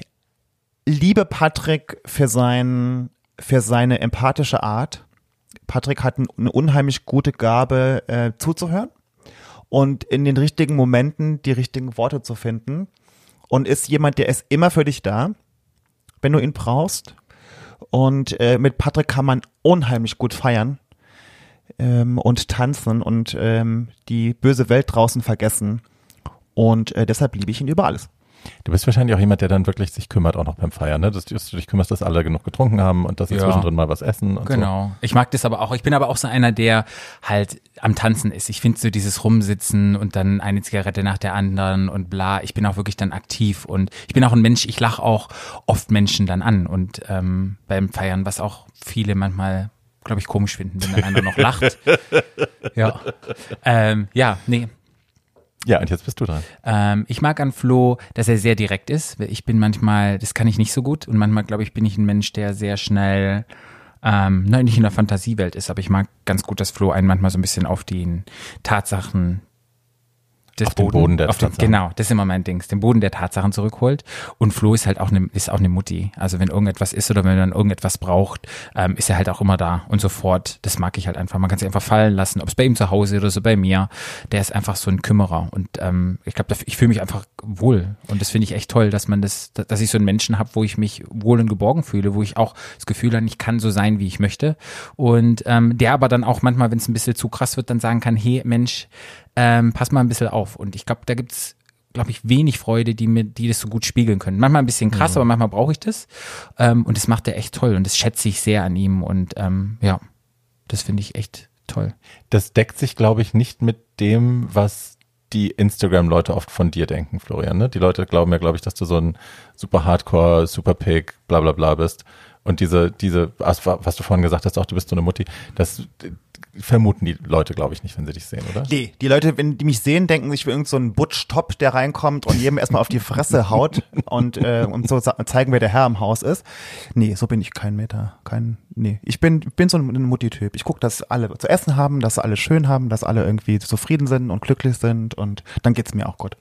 liebe Patrick für, sein, für seine empathische Art. Patrick hat eine unheimlich gute Gabe, äh, zuzuhören und in den richtigen Momenten die richtigen Worte zu finden. Und ist jemand, der ist immer für dich da, wenn du ihn brauchst. Und äh, mit Patrick kann man unheimlich gut feiern ähm, und tanzen und ähm, die böse Welt draußen vergessen. Und äh, deshalb liebe ich ihn über alles. Du bist wahrscheinlich auch jemand, der dann wirklich sich kümmert, auch noch beim Feiern, ne? Dass du dich kümmerst, dass alle genug getrunken haben und dass sie Ja. zwischendrin mal was essen und Genau. Ich mag das aber auch. Ich bin aber auch so einer, der halt am Tanzen ist. Ich finde so dieses Rumsitzen und dann eine Zigarette nach der anderen und bla. Ich bin auch wirklich dann aktiv und ich bin auch ein Mensch, ich lache auch oft Menschen dann an und ähm, beim Feiern, was auch viele manchmal, glaube ich, komisch finden, wenn dann einer noch lacht. Ja. Ähm, ja, nee. Ja, und jetzt bist du dran. Ähm, ich mag an Flo, dass er sehr direkt ist. Ich bin manchmal, das kann ich nicht so gut und manchmal, glaube ich, bin ich ein Mensch, der sehr schnell, ähm, nein, nicht in der Fantasiewelt ist, aber ich mag ganz gut, dass Flo einen manchmal so ein bisschen auf den Tatsachen des Auf den Boden der auf den, Tatsachen. Genau, das ist immer mein Dings, den Boden der Tatsachen zurückholt. Und Flo ist halt auch eine, ist auch eine Mutti. Also wenn irgendetwas ist oder wenn man irgendetwas braucht, ähm, ist er halt auch immer da und sofort. Das mag ich halt einfach. Man kann sich einfach fallen lassen, ob es bei ihm zu Hause oder so bei mir. Der ist einfach so ein Kümmerer und ähm, ich glaube, ich fühle mich einfach wohl und das finde ich echt toll, dass man das, dass ich so einen Menschen habe, wo ich mich wohl und geborgen fühle, wo ich auch das Gefühl habe, ich kann so sein, wie ich möchte und ähm, der aber dann auch manchmal, wenn es ein bisschen zu krass wird, dann sagen kann, hey Mensch, ähm, pass mal ein bisschen auf und ich glaube, da gibt's glaube ich, wenig Freude, die mir, die das so gut spiegeln können. Manchmal ein bisschen krass, aber manchmal brauche ich das. Ähm, und das macht er echt toll und das schätze ich sehr an ihm. Und ähm, ja, das finde ich echt toll. Das deckt sich, glaube ich, nicht mit dem, was die Instagram-Leute oft von dir denken, Florian. Ne? Die Leute glauben ja, glaube ich, dass du so ein super Hardcore, super Pig, bla bla bla bist. Und diese, diese, was du vorhin gesagt hast, auch du bist so eine Mutti, das vermuten die Leute, glaube ich, nicht, wenn sie dich sehen, oder? Nee, die Leute, wenn die mich sehen, denken sich für irgendeinen so einen Butch-Top, der reinkommt und jedem erstmal auf die Fresse haut und, äh, und so zeigen, wer der Herr im Haus ist. Nee, so bin ich kein Meter. Kein, nee. Ich bin, bin so ein, ein Mutti-Typ. Ich gucke, dass alle zu essen haben, dass alle schön haben, dass alle irgendwie zufrieden sind und glücklich sind und dann geht's mir auch gut.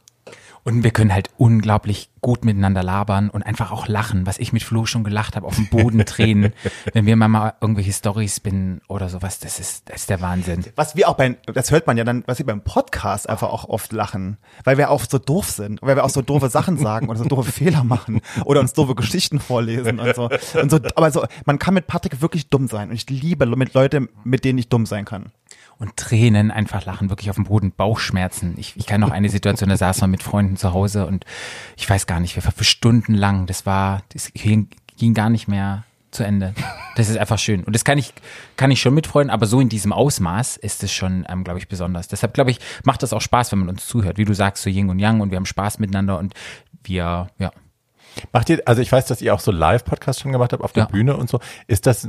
Und wir können halt unglaublich gut miteinander labern und einfach auch lachen, was ich mit Flo schon gelacht habe, auf dem Boden tränen, wenn wir mal irgendwelche Stories spinnen oder sowas, das ist, das ist der Wahnsinn. Was wir auch beim, das hört man ja dann, was wir beim Podcast einfach auch oft lachen, weil wir auch so doof sind, weil wir auch so doofe Sachen sagen oder so doofe Fehler machen oder uns doofe Geschichten vorlesen und so. Und so aber so, man kann mit Patrick wirklich dumm sein und ich liebe mit Leute, mit denen ich dumm sein kann. Und Tränen, einfach lachen, wirklich auf dem Boden, Bauchschmerzen. Ich, ich kann noch eine Situation, da saß man mit Freunden zu Hause und ich weiß gar nicht, wir für Stunden lang, das war, das ging, ging gar nicht mehr zu Ende. Das ist einfach schön. Und das kann ich, kann ich schon mitfreuen, aber so in diesem Ausmaß ist es schon, ähm, glaube ich, besonders. Deshalb, glaube ich, macht das auch Spaß, wenn man uns zuhört. Wie du sagst, so Yin und Yang und wir haben Spaß miteinander und wir, ja. Macht ihr, also ich weiß, dass ihr auch so Live-Podcasts schon gemacht habt auf der Ja. Bühne und so. Ist das,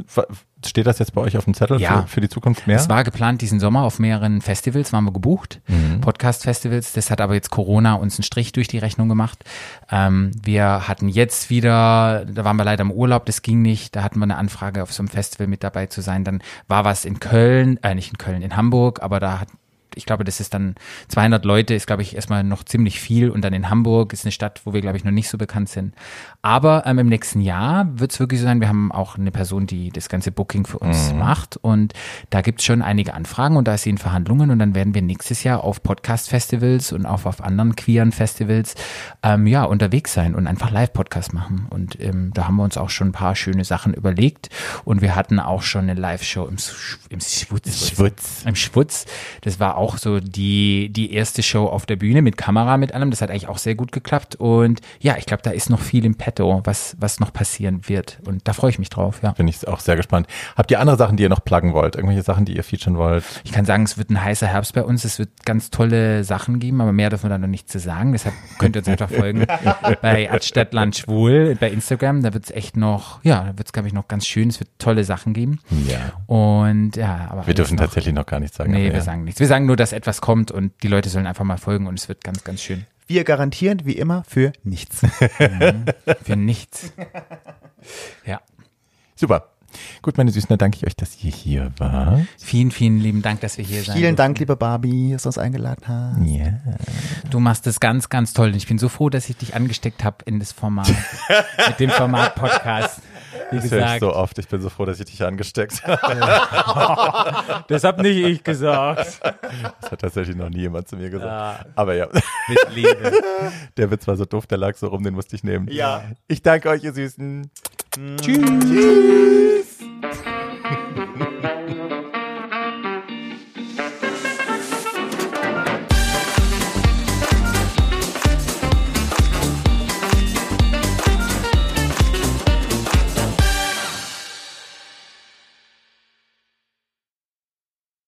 steht das jetzt bei euch auf dem Zettel Ja. für, für die Zukunft mehr? Es war geplant diesen Sommer auf mehreren Festivals, waren wir gebucht, Podcast-Festivals. Das hat aber jetzt Corona uns einen Strich durch die Rechnung gemacht. Ähm, wir hatten jetzt wieder, da waren wir leider im Urlaub, das ging nicht. Da hatten wir eine Anfrage, auf so einem Festival mit dabei zu sein. Dann war was in Köln, äh, nicht in Köln, in Hamburg, aber da hat ich glaube, das ist dann 200 Leute, ist, glaube ich, erstmal noch ziemlich viel. Und dann in Hamburg ist eine Stadt, wo wir, glaube ich, noch nicht so bekannt sind. Aber ähm, im nächsten Jahr wird es wirklich so sein, wir haben auch eine Person, die das ganze Booking für uns macht. Und da gibt es schon einige Anfragen und da ist sie in Verhandlungen. Und dann werden wir nächstes Jahr auf Podcast-Festivals und auch auf anderen queeren Festivals ähm, ja, unterwegs sein und einfach Live-Podcast machen. Und ähm, da haben wir uns auch schon ein paar schöne Sachen überlegt. Und wir hatten auch schon eine Live-Show im, Sch- im Schwutz. Schwutz. Im Schwutz. Das war auch so die, die erste Show auf der Bühne mit Kamera, mit allem. Das hat eigentlich auch sehr gut geklappt. Und ja, ich glaube, da ist noch viel im Petto, was, was noch passieren wird. Und da freue ich mich drauf, ja. Bin ich auch sehr gespannt. Habt ihr andere Sachen, die ihr noch pluggen wollt? Irgendwelche Sachen, die ihr featuren wollt? Ich kann sagen, es wird ein heißer Herbst bei uns. Es wird ganz tolle Sachen geben, aber mehr dürfen wir da noch nicht zu sagen. Deshalb könnt ihr uns einfach folgen bei Adstadtland Schwul bei Instagram. Da wird es echt noch, ja, da wird es, glaube ich, noch ganz schön. Es wird tolle Sachen geben. Ja. Und ja, aber Wir dürfen noch, tatsächlich noch gar nichts sagen. Nee, wir ja. sagen nichts. Wir sagen nur, dass etwas kommt und die Leute sollen einfach mal folgen und es wird ganz, ganz schön. Wir garantieren wie immer für nichts. Für nichts. Ja. Super. Gut, meine Süßen, dann danke ich euch, dass ihr hier wart. Vielen, vielen lieben Dank, dass wir hier sein Vielen. Dank, liebe Barbie, dass du uns eingeladen hast. Ja. Du machst es ganz, ganz toll. Und ich bin so froh, dass ich dich angesteckt habe in das Format. mit dem Format Podcast. Wie das gesagt. Ich so oft. Ich bin so froh, dass ich dich angesteckt habe. das habe nicht ich gesagt. Das hat tatsächlich noch nie jemand zu mir gesagt. Ja. Aber ja. Mit Liebe. Der Witz war so doof, der lag so rum, den musste ich nehmen. Ja. Ich danke euch, ihr Süßen. Mm. Tschüss. Tschüss.